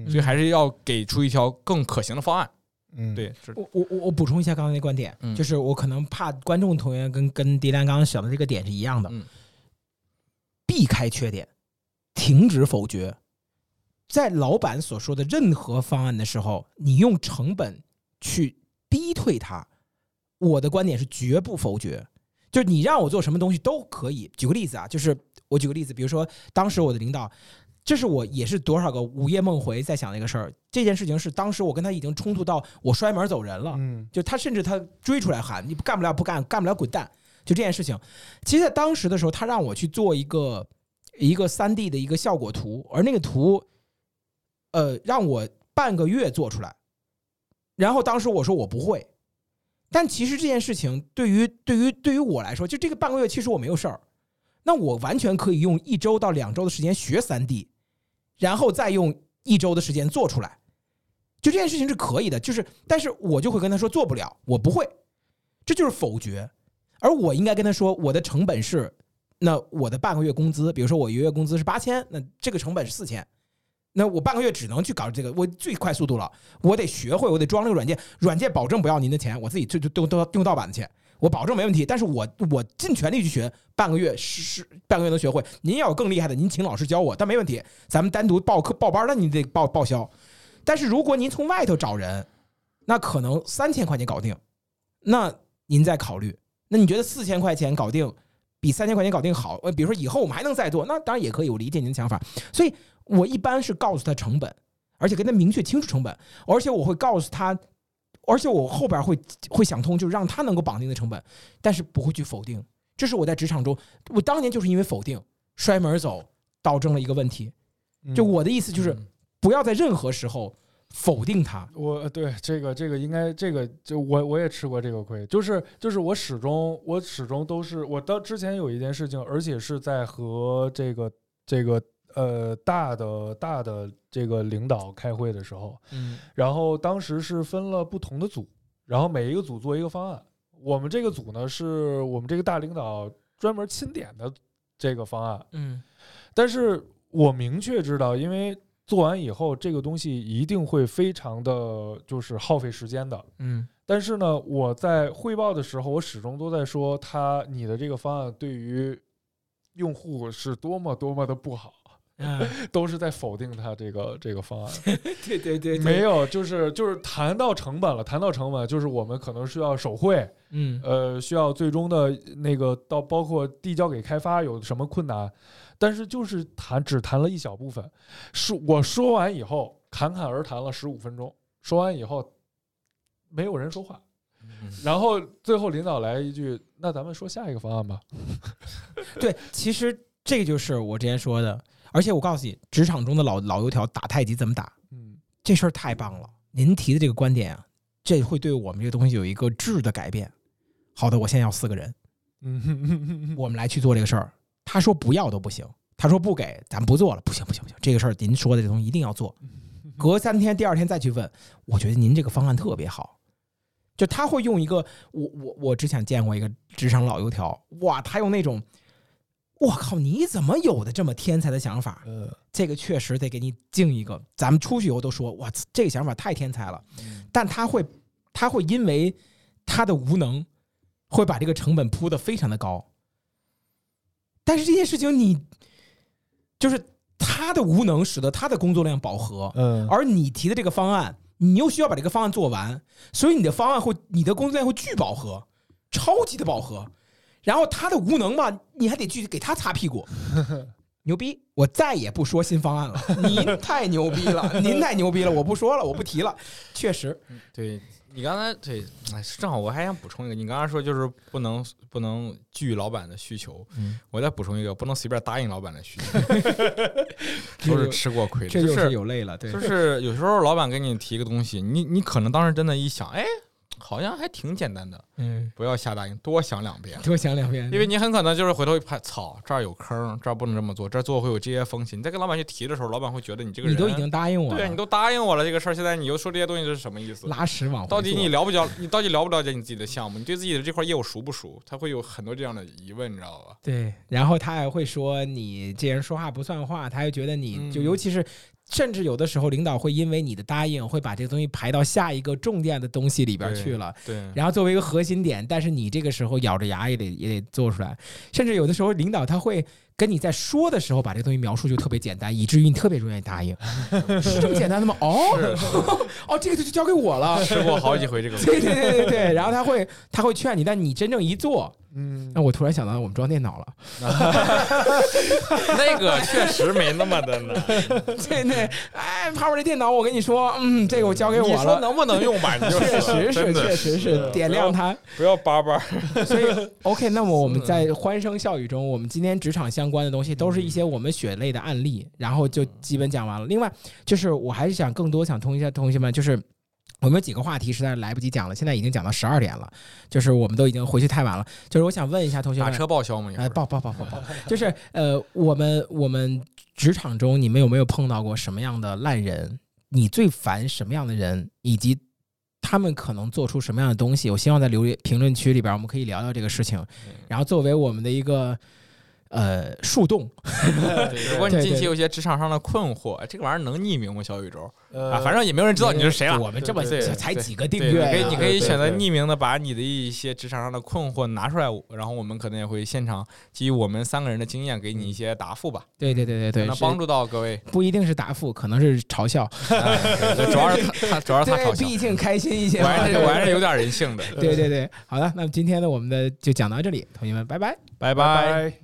所以还是要给出一条更可行的方案。嗯，对，我我我我补充一下刚才那观点，就是我可能怕观众同学跟跟迪兰刚刚想的这个点是一样的，避开缺点，停止否决，在老板所说的任何方案的时候，你用成本去逼退他，我的观点是绝不否决，就是你让我做什么东西都可以。举个例子啊，就是我举个例子，比如说当时我的领导。这是我也是多少个午夜梦回在想那个事儿。这件事情是当时我跟他已经冲突到我摔门走人了，嗯，就他甚至他追出来喊你干不了不干，干不了滚蛋。就这件事情，其实在当时的时候，他让我去做一个一个三 D 的一个效果图，而那个图，呃，让我半个月做出来。然后当时我说我不会，但其实这件事情对于对于对于我来说，就这个半个月其实我没有事儿，那我完全可以用一周到两周的时间学三 D。然后再用一周的时间做出来，就这件事情是可以的。就是，但是我就会跟他说做不了，我不会，这就是否决。而我应该跟他说，我的成本是，那我的半个月工资，比如说我一个月工资是八千，那这个成本是四千，那我半个月只能去搞这个，我最快速度了，我得学会，我得装这个软件，软件保证不要您的钱，我自己就就都都用盗版的钱。我保证没问题。但是我我尽全力去学，半个月是半个月能学会。您要有更厉害的，您请老师教我，但没问题。咱们单独报课报班，那你得报报销。但是如果您从外头找人，那可能三千块钱搞定，那您再考虑。那你觉得四千块钱搞定比三千块钱搞定好？呃，比如说以后我们还能再做，那当然也可以。我理解您的想法，所以我一般是告诉他成本，而且跟他明确清楚成本，而且我会告诉他，而且我后边会会想通，就让他能够绑定的成本，但是不会去否定。这是我在职场中，我当年就是因为否定摔门走，导致了一个问题。就我的意思就是，不要在任何时候。否定他，我对这个这个应该这个就我我也吃过这个亏，就是就是我始终我始终都是我到之前有一件事情，而且是在和这个这个呃大的大的这个领导开会的时候，嗯，然后当时是分了不同的组，然后每一个组做一个方案，我们这个组呢是我们这个大领导专门钦点的这个方案，嗯，但是我明确知道，因为。做完以后，这个东西一定会非常的就是耗费时间的。嗯，但是呢，我在汇报的时候，我始终都在说，他你的这个方案对于用户是多么多么的不好，[laughs] 都是在否定他这个这个方案。[laughs] 对对对，没有，就是就是谈到成本了，谈到成本，就是我们可能需要手绘，嗯，呃，需要最终的那个到包括递交给开发有什么困难。但是就是谈只谈了一小部分，说我说完以后侃侃而谈了十五分钟，说完以后没有人说话，[laughs] 然后最后领导来一句：“那咱们说下一个方案吧。”对，其实这就是我之前说的，而且我告诉你，职场中的老老油条打太极怎么打？嗯，这事儿太棒了，您提的这个观点啊，这会对我们这个东西有一个质的改变。好的，我现在要四个人，嗯，我们来去做这个事儿。他说不要都不行，他说不给咱不做了，不行不行不行，这个事儿您说的这东西一定要做。[laughs] 隔三天第二天再去问，我觉得您这个方案特别好。就他会用一个我我我之前见过一个职场老油条，哇，他用那种我靠你怎么有的这么天才的想法？呃，这个确实得给你敬一个。咱们出去以后都说哇，这个想法太天才了。但他会他会因为他的无能，会把这个成本铺的非常的高。但是这件事情，你就是他的无能，使得他的工作量饱和。嗯，而你提的这个方案，你又需要把这个方案做完，所以你的方案会，你的工作量会巨饱和，超级的饱和。然后他的无能嘛，你还得去给他擦屁股。[laughs] 牛逼！我再也不说新方案了。[laughs] 您太牛逼了，[laughs] 您太牛逼了，我不说了，我不提了。确实，对。你刚才对，哎，正好我还想补充一个，你刚刚说就是不能不能拒老板的需求，我再补充一个，不能随便答应老板的需求，都是吃过亏的，这就是有累了，对，就是有时候老板给你提个东西，你你可能当时真的一想，哎。好像还挺简单的，嗯，不要瞎答应，多想两遍，多想两遍，因为你很可能就是回头一拍，操，这儿有坑，这儿不能这么做，这儿做会有这些风险。你再跟老板去提的时候，老板会觉得你这个人，你都已经答应我了，对，你都答应我了这个事儿，现在你又说这些东西是什么意思？拉屎往到底你了不了？你到底了不了解你自己的项目？你对自己的这块业务熟不熟？他会有很多这样的疑问，你知道吧？对，然后他还会说你这人说话不算话，他还觉得你就尤其是。甚至有的时候，领导会因为你的答应，会把这个东西排到下一个重点的东西里边去了。对，然后作为一个核心点，但是你这个时候咬着牙也得也得做出来。甚至有的时候，领导他会跟你在说的时候，把这个东西描述就特别简单，以至于你特别容易答应。是这么简单的吗？哦，[laughs] 哦，这个就交给我了。试过好几回这个。对对对对对。然后他会他会劝你，但你真正一做。嗯，那我突然想到，我们装电脑了，[laughs] 那个确实没那么的难。[laughs] 对对，哎，旁边这电脑，我跟你说，嗯，这个我交给我了。你说能不能用吧？确实是，确实是，点亮它，不要叭叭。所以，OK，那么我们在欢声笑语中，我们今天职场相关的东西，都是一些我们血泪的案例，然后就基本讲完了。另外，就是我还是想更多想通一下同学们，就是。我们有几个话题实在来不及讲了，现在已经讲到十二点了，就是我们都已经回去太晚了。就是我想问一下同学们，打车报销吗？哎，报报报报报，[laughs] 就是呃，我们我们职场中你们有没有碰到过什么样的烂人？你最烦什么样的人？以及他们可能做出什么样的东西？我希望在留言评论区里边，我们可以聊聊这个事情。然后作为我们的一个。呃树洞。[laughs] 如果你近期有些职场上的困惑，这个玩意儿能匿名吗？小宇宙啊，反正也没有人知道你是谁了。我们这么才几个订阅，可以你可以选择匿名的把你的一些职场上的困惑拿出来，然后我们可能也会现场基于我们三个人的经验给你一些答复吧。对对对对对，能帮助到各位。不一定是答复，可能是嘲笑。[laughs] 主要是他，主要是他嘲笑。毕竟开心一些，我还是我还是有点人性的。对对对，好的，那么今天呢，我们的就讲到这里，同学们，拜拜，拜拜。